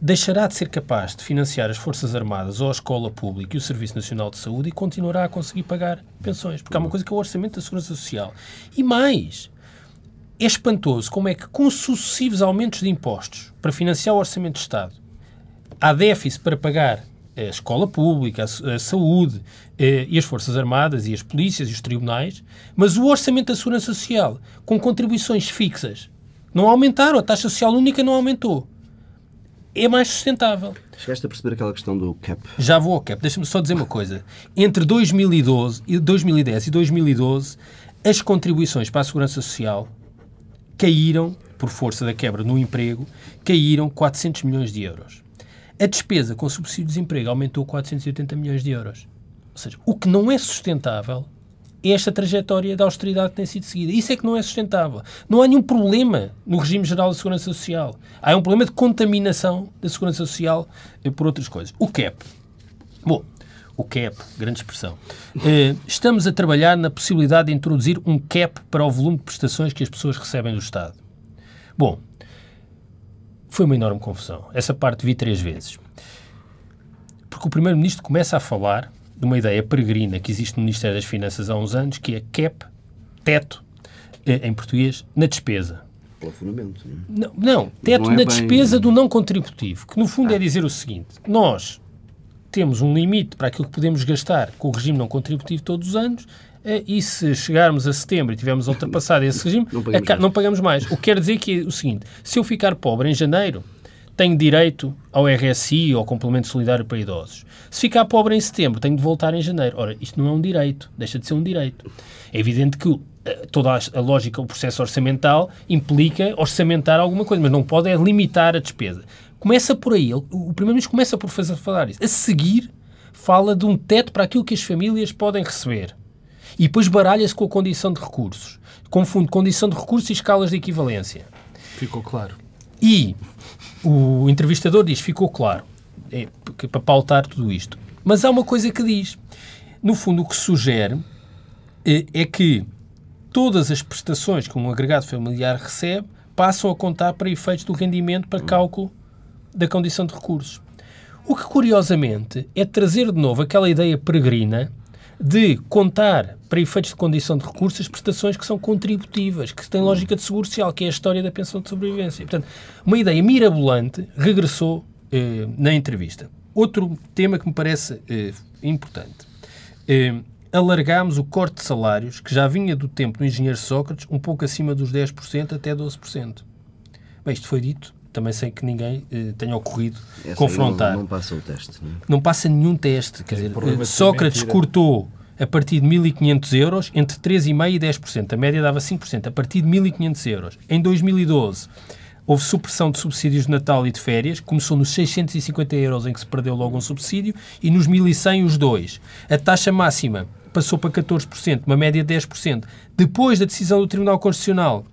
deixará de ser capaz de financiar as Forças Armadas ou a escola pública e o Serviço Nacional de Saúde e continuará a conseguir pagar pensões, porque há uma coisa que é o orçamento da Segurança Social. E mais, é espantoso como é que, com sucessivos aumentos de impostos para financiar o orçamento de Estado, há déficit para pagar a escola pública, a, saúde eh, e as Forças Armadas e as polícias e os tribunais, mas o orçamento da Segurança Social, com contribuições fixas, não aumentaram, a taxa social única não aumentou. É mais sustentável. Chegaste a perceber aquela questão do cap? Já vou ao cap. Deixa-me só dizer uma coisa. Entre 2012, 2010 e 2012, as contribuições para a Segurança Social caíram, por força da quebra no emprego, caíram 400 milhões de euros. A despesa com subsídio de desemprego aumentou 480 milhões de euros. Ou seja, o que não é sustentável esta trajetória da austeridade que tem sido seguida. Isso é que não é sustentável. Não há nenhum problema no regime geral da Segurança Social. Há um problema de contaminação da Segurança Social eh, por outras coisas. O CAP. Bom, o CAP, grande expressão. Eh, estamos a trabalhar na possibilidade de introduzir um CAP para o volume de prestações que as pessoas recebem do Estado. Bom, foi uma enorme confusão. Essa parte vi três vezes. Porque o Primeiro-Ministro começa a falar de uma ideia peregrina que existe no Ministério das Finanças há uns anos, que é CAP, teto, eh, em português, na despesa. Plafonamento, não é? Não, não teto não é na bem... despesa do não contributivo, que no fundo é ah. é dizer o seguinte: nós temos um limite para aquilo que podemos gastar com o regime não contributivo todos os anos é, e se chegarmos a setembro e tivermos ultrapassado esse regime, não pagamos, mais. não pagamos mais. O que quer dizer que é o seguinte: se eu ficar pobre em janeiro, tenho direito ao RSI ou ao complemento solidário para idosos. Se ficar pobre em setembro, tenho de voltar em janeiro. Ora, isto não é um direito, deixa de ser um direito. É evidente que eh, toda a lógica, o processo orçamental implica orçamentar alguma coisa, mas não pode é limitar a despesa. Começa por aí, o Primeiro-Ministro começa por fazer, falar isso. A seguir, fala de um teto para aquilo que as famílias podem receber. E depois baralha-se com a condição de recursos. Confunde condição de recursos e escalas de equivalência. Ficou claro. E o entrevistador diz: ficou claro. É, para pautar tudo isto. Mas há uma coisa que diz. No fundo, o que sugere é, é que todas as prestações que um agregado familiar recebe passam a contar para efeitos do rendimento para cálculo da condição de recursos. O que, curiosamente, é trazer de novo aquela ideia peregrina de contar para efeitos de condição de recursos as prestações que são contributivas, que têm lógica de seguro social, que é a história da pensão de sobrevivência. Portanto, uma ideia mirabolante regressou eh, na entrevista. Outro tema que me parece eh, importante. Eh, alargámos o corte de salários, que já vinha do tempo do engenheiro Sócrates, um pouco acima dos 10% até 12%. Bem, isto foi dito também sei que ninguém eh, tenha ocorrido Essa confrontar. Não, não, passa o teste. Não, é? não passa nenhum teste. Quer dizer, eh, Sócrates cortou a partir de 1.500 euros entre 3,5% e 10%. A média dava 5%. A partir de 1.500 euros. Em 2012 houve supressão de subsídios de Natal e de férias. Começou nos 650 euros em que se perdeu logo um subsídio e nos 1.100 os dois. A taxa máxima passou para 14%, uma média de 10%. Depois da decisão do Tribunal Constitucional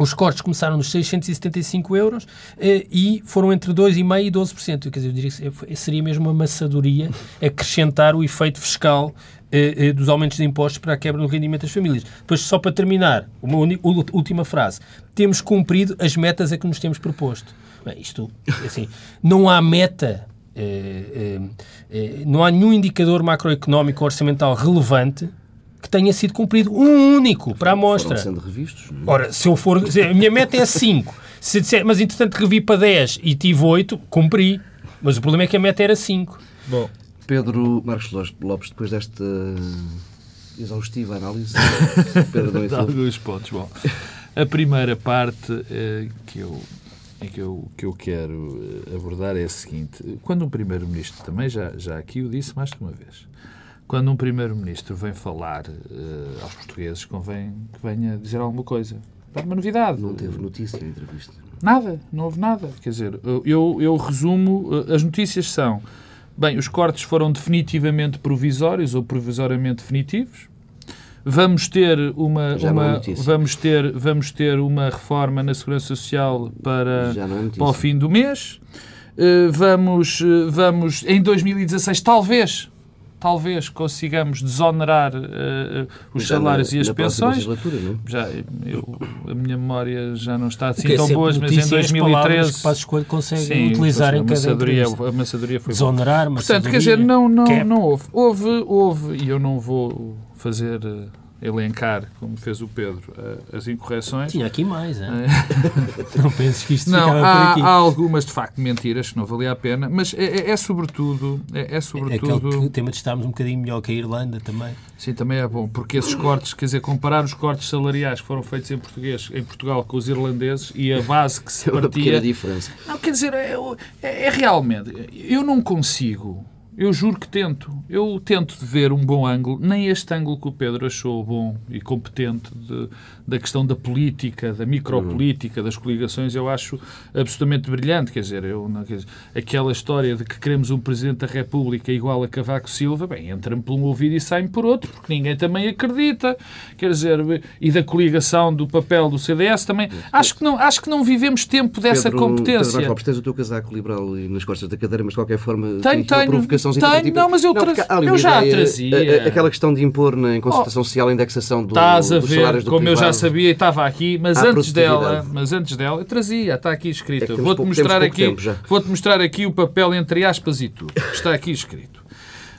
os cortes começaram nos 675 euros eh, e foram entre 2,5% e 12%. Quer dizer, eu diria que seria mesmo uma maçadoria acrescentar o efeito fiscal eh, eh, dos aumentos de impostos para a quebra do rendimento das famílias. Depois, só para terminar, uma última frase. Temos cumprido as metas a que nos temos proposto. Bem, isto, assim, não há meta, não há nenhum indicador macroeconómico orçamental relevante que tenha sido cumprido um único para a amostra. Foram sendo revistos. Ora, se eu for... A minha meta é 5. Se disser, mas entretanto revi para 10 e tive 8, cumpri. Mas o problema é que a meta era 5. Bom, Pedro Marcos Lopes, depois desta exaustiva análise, (laughs) Pedro não alguns pontos. Bom, a primeira parte eh, que eu que eu, que eu quero eh, abordar é a seguinte. Quando um Primeiro-Ministro, também já, já aqui o disse mais de uma vez, quando um primeiro-ministro vem falar uh, aos portugueses, convém que venha dizer alguma coisa. Dá uma novidade. Não teve notícia em entrevista. Nada, não houve nada. Quer dizer, eu, eu resumo, as notícias são, bem, os cortes foram definitivamente provisórios ou provisoriamente definitivos. Vamos ter uma, uma vamos ter vamos ter uma reforma na segurança social para, é para o fim do mês. Uh, vamos vamos em 2016 talvez talvez consigamos desonerar uh, os já salários na, e as pensões. Não? É? Já, eu, a minha memória já não está assim tão boa, mas em 2013. Que Passos Coelho consegue sim, utilizar em cada maçadoria, A maçadoria foi Desonerar, Portanto, quer dizer, não, não, não houve. Houve, houve, e eu não vou fazer eh, elencar, como fez o Pedro, as incorreções. Tinha aqui mais, é? (laughs) não penses que isto não, ficava há, por aqui. Há algumas, de facto, mentiras que não valia a pena, mas é, é, é sobretudo... É, é sobretudo... Aquele que, tema de estarmos um bocadinho melhor que a Irlanda também. Sim, também é bom, porque esses cortes, quer dizer, comparar os cortes salariais que foram feitos em, português, em Portugal com os irlandeses e a base que se partia... É diferença. Não, quer dizer, é, é, é realmente... Eu não consigo eu juro que tento. Eu tento ver um bom ângulo. Nem este ângulo que o Pedro achou bom e competente de, da questão da política, da micropolítica, das coligações, eu acho absolutamente brilhante. Quer dizer, eu, não, quer dizer, aquela história de que queremos um Presidente da República igual a Cavaco Silva, bem, entra-me por um ouvido e sai-me por outro, porque ninguém também acredita. Quer dizer, e da coligação do papel do CDS também. Acho que não, acho que não vivemos tempo dessa Pedro, competência. Pedro Lopes, tens o teu casaco liberal nas costas da cadeira, mas de qualquer forma, tenho, tenho, provocação tenho, não, mas eu, não, eu já ideia, trazia. aquela questão de impor na, em concertação oh, social a indexação do, estás a dos ver, salários do como privado. eu já sabia e estava aqui, mas antes dela, mas antes dela, eu trazia, está aqui escrito. É Vou-te mostrar aqui, vou-te mostrar aqui o papel entre aspas e tudo. Está aqui escrito.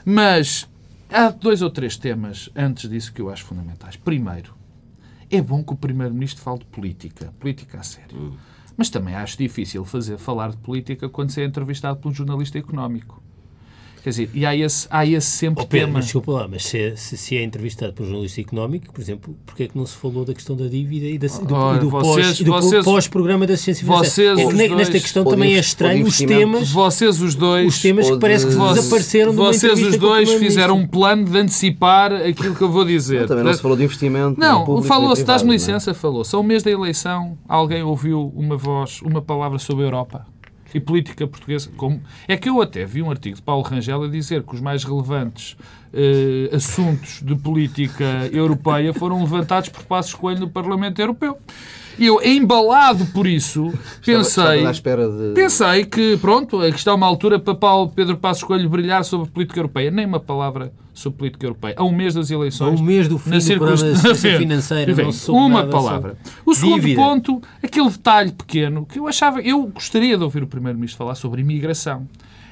Mas há dois ou três temas antes disso que eu acho fundamentais. Primeiro, é bom que o primeiro-ministro fale de política, política a sério. Hum. Mas também acho difícil fazer falar de política quando se é entrevistado por um jornalista económico. Quer dizer, e há esse, há esse sempre oh, Pedro, tema. Mas desculpa lá, mas se, se, se, é entrevistado por um jornalista económico, por exemplo, porquê é que não se falou da questão da dívida e, da, do, oh, do, vocês, pós, vocês, pós-programa da ciência financeira? É que nesta questão também é estranho os temas... Vocês os dois... Os temas que parece que de, desapareceram Vocês os dois fizeram um plano de antecipar aquilo que eu vou dizer. Não, também não se falou de investimento. Não, falou-se, dás-me licença, falou. Só o mês da eleição alguém ouviu uma voz, uma palavra sobre a Europa e política portuguesa. Como... É que eu até vi um artigo de Paulo Rangel a dizer que os mais relevantes eh, assuntos de política europeia foram levantados por Passos Coelho no Parlamento Europeu. E eu, embalado por isso, pensei, de... pensei que, pronto, aqui está uma altura para Paulo Pedro Passos Coelho brilhar sobre política europeia. Nem uma palavra sobre política europeia. A um mês das eleições. A um mês do fim na do circunstância financeira. Enfim, uma palavra. O segundo dívida. ponto, aquele detalhe pequeno, que eu achava, eu gostaria de ouvir o Primeiro-Ministro falar sobre imigração.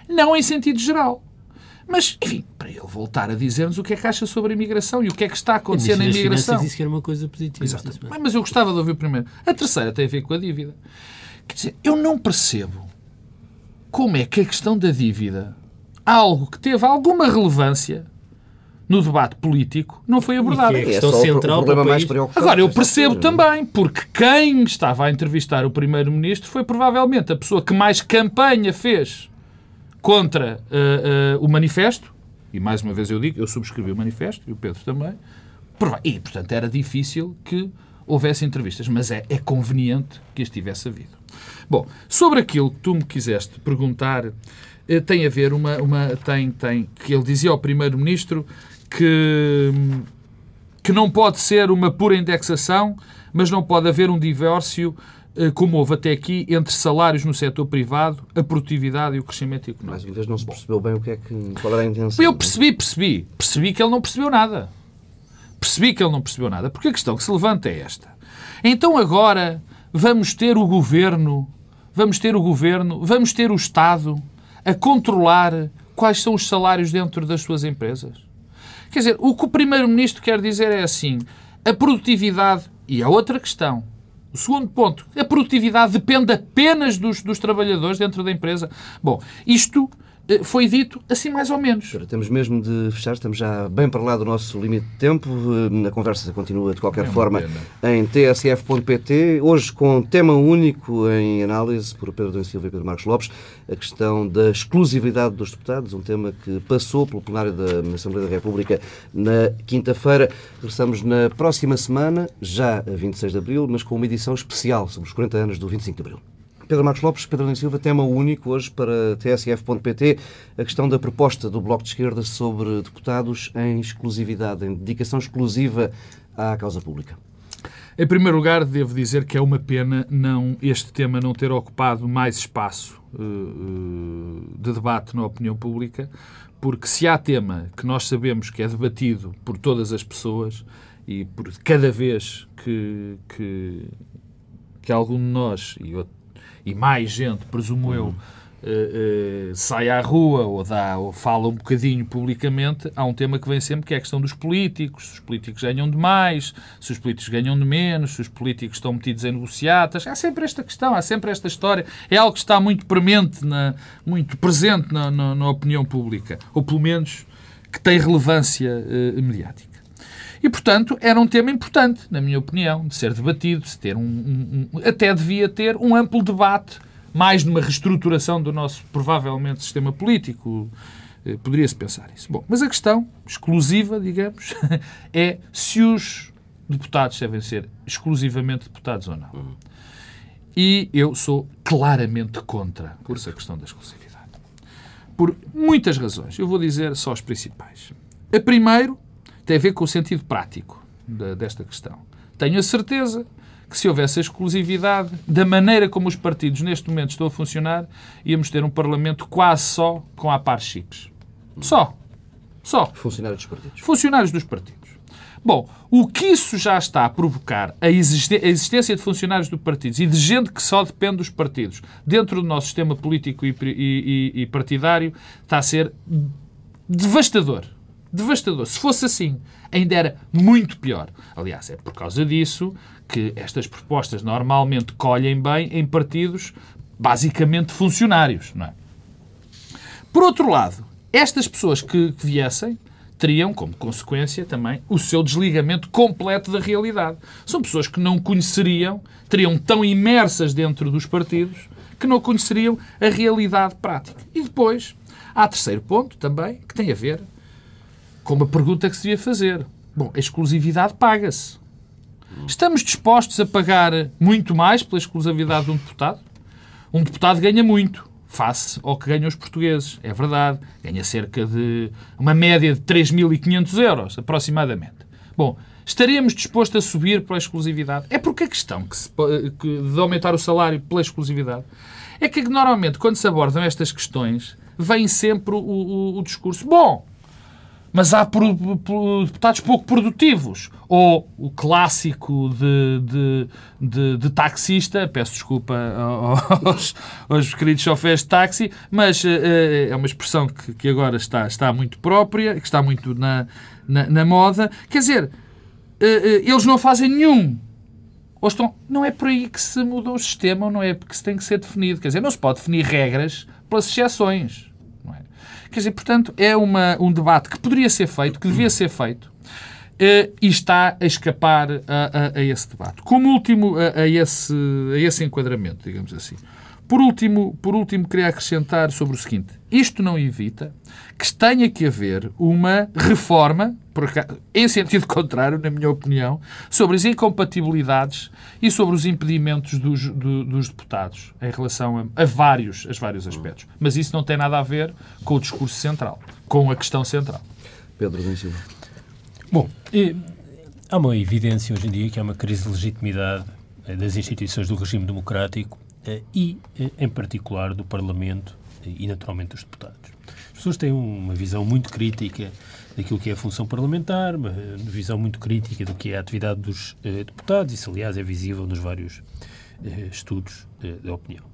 Não em sentido geral. Mas, enfim, para ele voltar a dizer-nos o que é que acha sobre a imigração e o que é que está a acontecer na imigração. disse que era uma coisa positiva. Exato. Mas eu gostava de ouvir primeiro. A terceira tem a ver com a dívida. Quer dizer, eu não percebo como é que a questão da dívida, algo que teve alguma relevância no debate político, não foi abordado. E que é a questão é central o mais Agora, eu percebo também, porque quem estava a entrevistar o Primeiro-Ministro foi provavelmente a pessoa que mais campanha fez contra uh, uh, o manifesto, e mais uma vez eu digo, eu subscrevi o manifesto, e o Pedro também, e, portanto, era difícil que houvesse entrevistas, mas é, é conveniente que as tivesse havido. Bom, sobre aquilo que tu me quiseste perguntar, eh, tem a ver uma, uma tem, tem, que ele dizia ao Primeiro-Ministro que, que não pode ser uma pura indexação, mas não pode haver um divórcio como houve até aqui, entre salários no setor privado, a produtividade e o crescimento económico. Mais uma vez não se percebeu bem o que é que, qual era a intenção. Eu percebi, percebi. Percebi que ele não percebeu nada. Percebi que ele não percebeu nada. Porque a questão que se levanta é esta. Então agora vamos ter o governo, vamos ter o governo, vamos ter o Estado a controlar quais são os salários dentro das suas empresas. Quer dizer, o que o Primeiro-Ministro quer dizer é assim: a produtividade, e a outra questão, o segundo ponto, a produtividade depende apenas dos, dos trabalhadores dentro da empresa. Bom, isto foi dito assim mais ou menos. Temos mesmo de fechar, estamos já bem para lá do nosso limite de tempo. Eh, a conversa continua de qualquer é forma pena. em tsf.pt. Hoje com tema único em análise por Pedro Domingos Silva e Pedro Marcos Lopes, a questão da exclusividade dos deputados, um tema que passou pelo plenário da Assembleia da República na quinta-feira. Regressamos na próxima semana, já a 26 de abril, mas com uma edição especial sobre os 40 anos do 25 de abril. Pedro Marcos Lopes, Pedro Lins Silva, tema único hoje para tsf.pt, a questão da proposta do Bloco de Esquerda sobre deputados em exclusividade, em dedicação exclusiva à causa pública. Em primeiro lugar, devo dizer que é uma pena não, este tema não ter ocupado mais espaço uh, de debate na opinião pública, porque se há tema que nós sabemos que é debatido por todas as pessoas e por cada vez que, que, que algum de nós, e eu e mais gente, presumo eu, uh, uh, sai à rua ou, dá, ou fala um bocadinho publicamente, há um tema que vem sempre que é a questão dos políticos. Se os políticos ganham de mais, se os políticos ganham de menos, se os políticos estão metidos em negociatas. Há sempre esta questão, há sempre esta história. É algo que está muito premente, na, muito presente na, na, na opinião pública, ou pelo menos que tem relevância uh, mediática. E, portanto, era um tema importante, na minha opinião, de ser debatido, de ter um, um, um, até devia ter um amplo debate, mais numa reestruturação do nosso, provavelmente, sistema político. Eh, poderia-se pensar isso. Bom, mas a questão exclusiva, digamos, (laughs) é se os deputados devem ser exclusivamente deputados ou não. E eu sou claramente contra essa questão da exclusividade. Por muitas razões. Eu vou dizer só as principais. A primeiro, tem a ver com o sentido prático desta questão. Tenho a certeza que se houvesse a exclusividade, da maneira como os partidos neste momento estão a funcionar, íamos ter um Parlamento quase só com a par chips. Só. Só. Funcionários dos partidos. Funcionários dos partidos. Bom, o que isso já está a provocar, a existência de funcionários dos partidos e de gente que só depende dos partidos dentro do nosso sistema político e, e, e partidário, está a ser devastador devastador. Se fosse assim, ainda era muito pior. Aliás, é por causa disso que estas propostas normalmente colhem bem em partidos basicamente funcionários. Não é? Por outro lado, estas pessoas que, viessem teriam, como consequência, também o seu desligamento completo da realidade. São pessoas que não conheceriam, teriam tão imersas dentro dos partidos, que não conheceriam a realidade prática. E depois, há terceiro ponto também, que tem a ver com uma pergunta que se devia fazer. Bom, a exclusividade paga-se. Estamos dispostos a pagar muito mais pela exclusividade de um deputado? Um deputado ganha muito, face ao que ganham os portugueses. É verdade. Ganha cerca de uma média de 3.500 euros, aproximadamente. Bom, estaríamos dispostos a subir pela exclusividade? É porque a questão que se, que, de aumentar o salário pela exclusividade é que normalmente, quando se abordam estas questões, vem sempre o, o, o discurso: bom, mas há deputados pouco produtivos. Ou o clássico de, de, de, de taxista, peço desculpa aos, aos queridos chofés de táxi, mas uh, é uma expressão que, que agora está, está muito própria, que está muito na, na, na moda. Quer dizer, uh, eles não fazem nenhum. Ou estão, não é por aí que se muda o sistema, não é porque se tem que ser definido. Quer dizer, não se pode definir regras pelas exceções. Quer dizer, portanto, é uma, um debate que poderia ser feito, que devia ser feito, Uh, e está a escapar a, a, a, esse debate. Como último, a, a, esse, a esse enquadramento, digamos assim. Por último, por último, queria acrescentar sobre o seguinte: isto não evita que tenha que haver uma reforma, em sentido (laughs) contrário, na minha opinião, sobre as incompatibilidades e sobre os impedimentos dos, do, dos deputados em relação a, a, vários, a vários aspectos. Mas isso não tem nada a ver com o discurso central, com a questão central. Pedro Silva. Bom, há uma evidência hoje em dia que há uma crise de legitimidade das instituições do regime democrático e, em particular, do Parlamento e, naturalmente, dos deputados. As pessoas têm uma visão muito crítica daquilo que é a função parlamentar, uma visão muito crítica do que é a atividade dos deputados, isso, aliás, é visível nos vários estudos da opinião.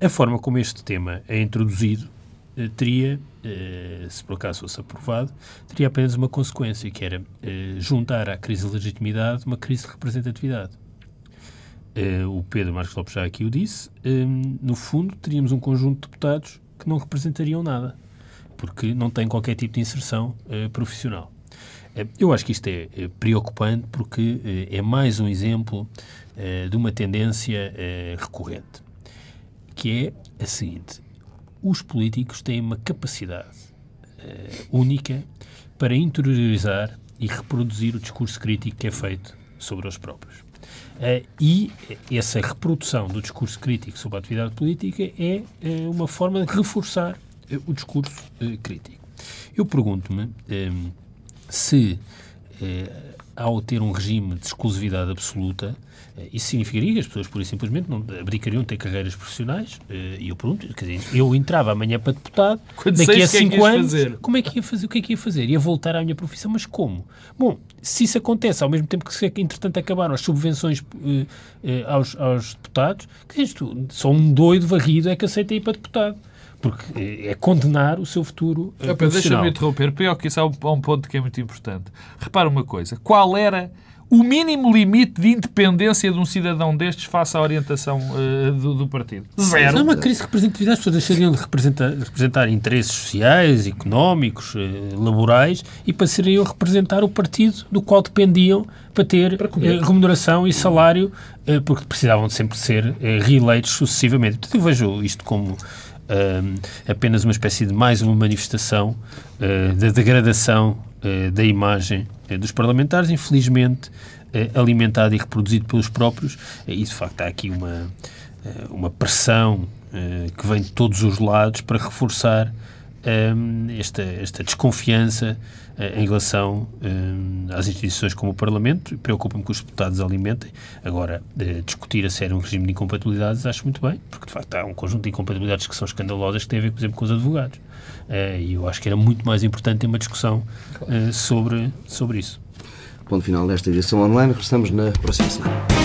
A forma como este tema é introduzido eh, teria, eh, se por acaso fosse aprovado, teria apenas uma consequência, que era eh, juntar à crise de legitimidade uma crise de representatividade. O Pedro Marcos Lopes já aqui o disse, no fundo teríamos um conjunto de deputados que não representariam nada, porque não têm qualquer tipo de inserção profissional. Eu acho que isto é preocupante porque é mais um exemplo de uma tendência recorrente que é a seguinte: os políticos têm uma capacidade uh, única para interiorizar e reproduzir o discurso crítico que é feito sobre os próprios. Uh, e essa reprodução do discurso crítico sobre a atividade política é uh, uma forma de reforçar o discurso crítico. Eu pergunto-me se, ao ter um regime de exclusividade absoluta, isso significaria que as pessoas, pura e simplesmente, não abdicariam de ter carreiras profissionais. Eh, e eu pergunto, quer dizer, eu entrava amanhã para deputado, (laughs) Quando daqui a é cinco é anos, fazer? como é que ia fazer? O que é que ia fazer? Ia voltar à minha profissão, mas como? Bom, se isso acontece ao mesmo tempo que, entretanto, acabaram as subvenções uh, aos, aos deputados, que isto, só um doido varrido é que aceita ir para deputado porque é condenar o seu futuro uh, Deixa-me interromper, pior que isso há um, há um ponto que é muito importante. Repara uma coisa, qual era o mínimo limite de independência de um cidadão destes face à orientação uh, do, do, partido? Zero. Não é uma crise de representatividade. As pessoas deixariam de representar, de representar interesses sociais, económicos, uh, laborais e passariam a representar o partido do qual dependiam para ter para uh, remuneração e salário, porque precisavam de sempre ser reeleitos sucessivamente. Portanto, eu vejo isto como apenas uma espécie de mais uma manifestação da degradação da imagem eh, dos parlamentares, infelizmente eh, alimentado e reproduzido pelos próprios, eh, e de facto há aqui uma, uma pressão que vem de todos os lados para reforçar esta, esta desconfiança em relação às instituições como o Parlamento. Preocupa-me que os deputados alimentem. Agora, discutir a sério um regime de incompatibilidades acho muito bem, porque de facto há um conjunto de incompatibilidades que são escandalosas que têm a ver, por exemplo, com os advogados. E eu acho que era muito mais importante ter uma discussão sobre, sobre isso. Ponto final desta edição online. Regressamos na próxima semana.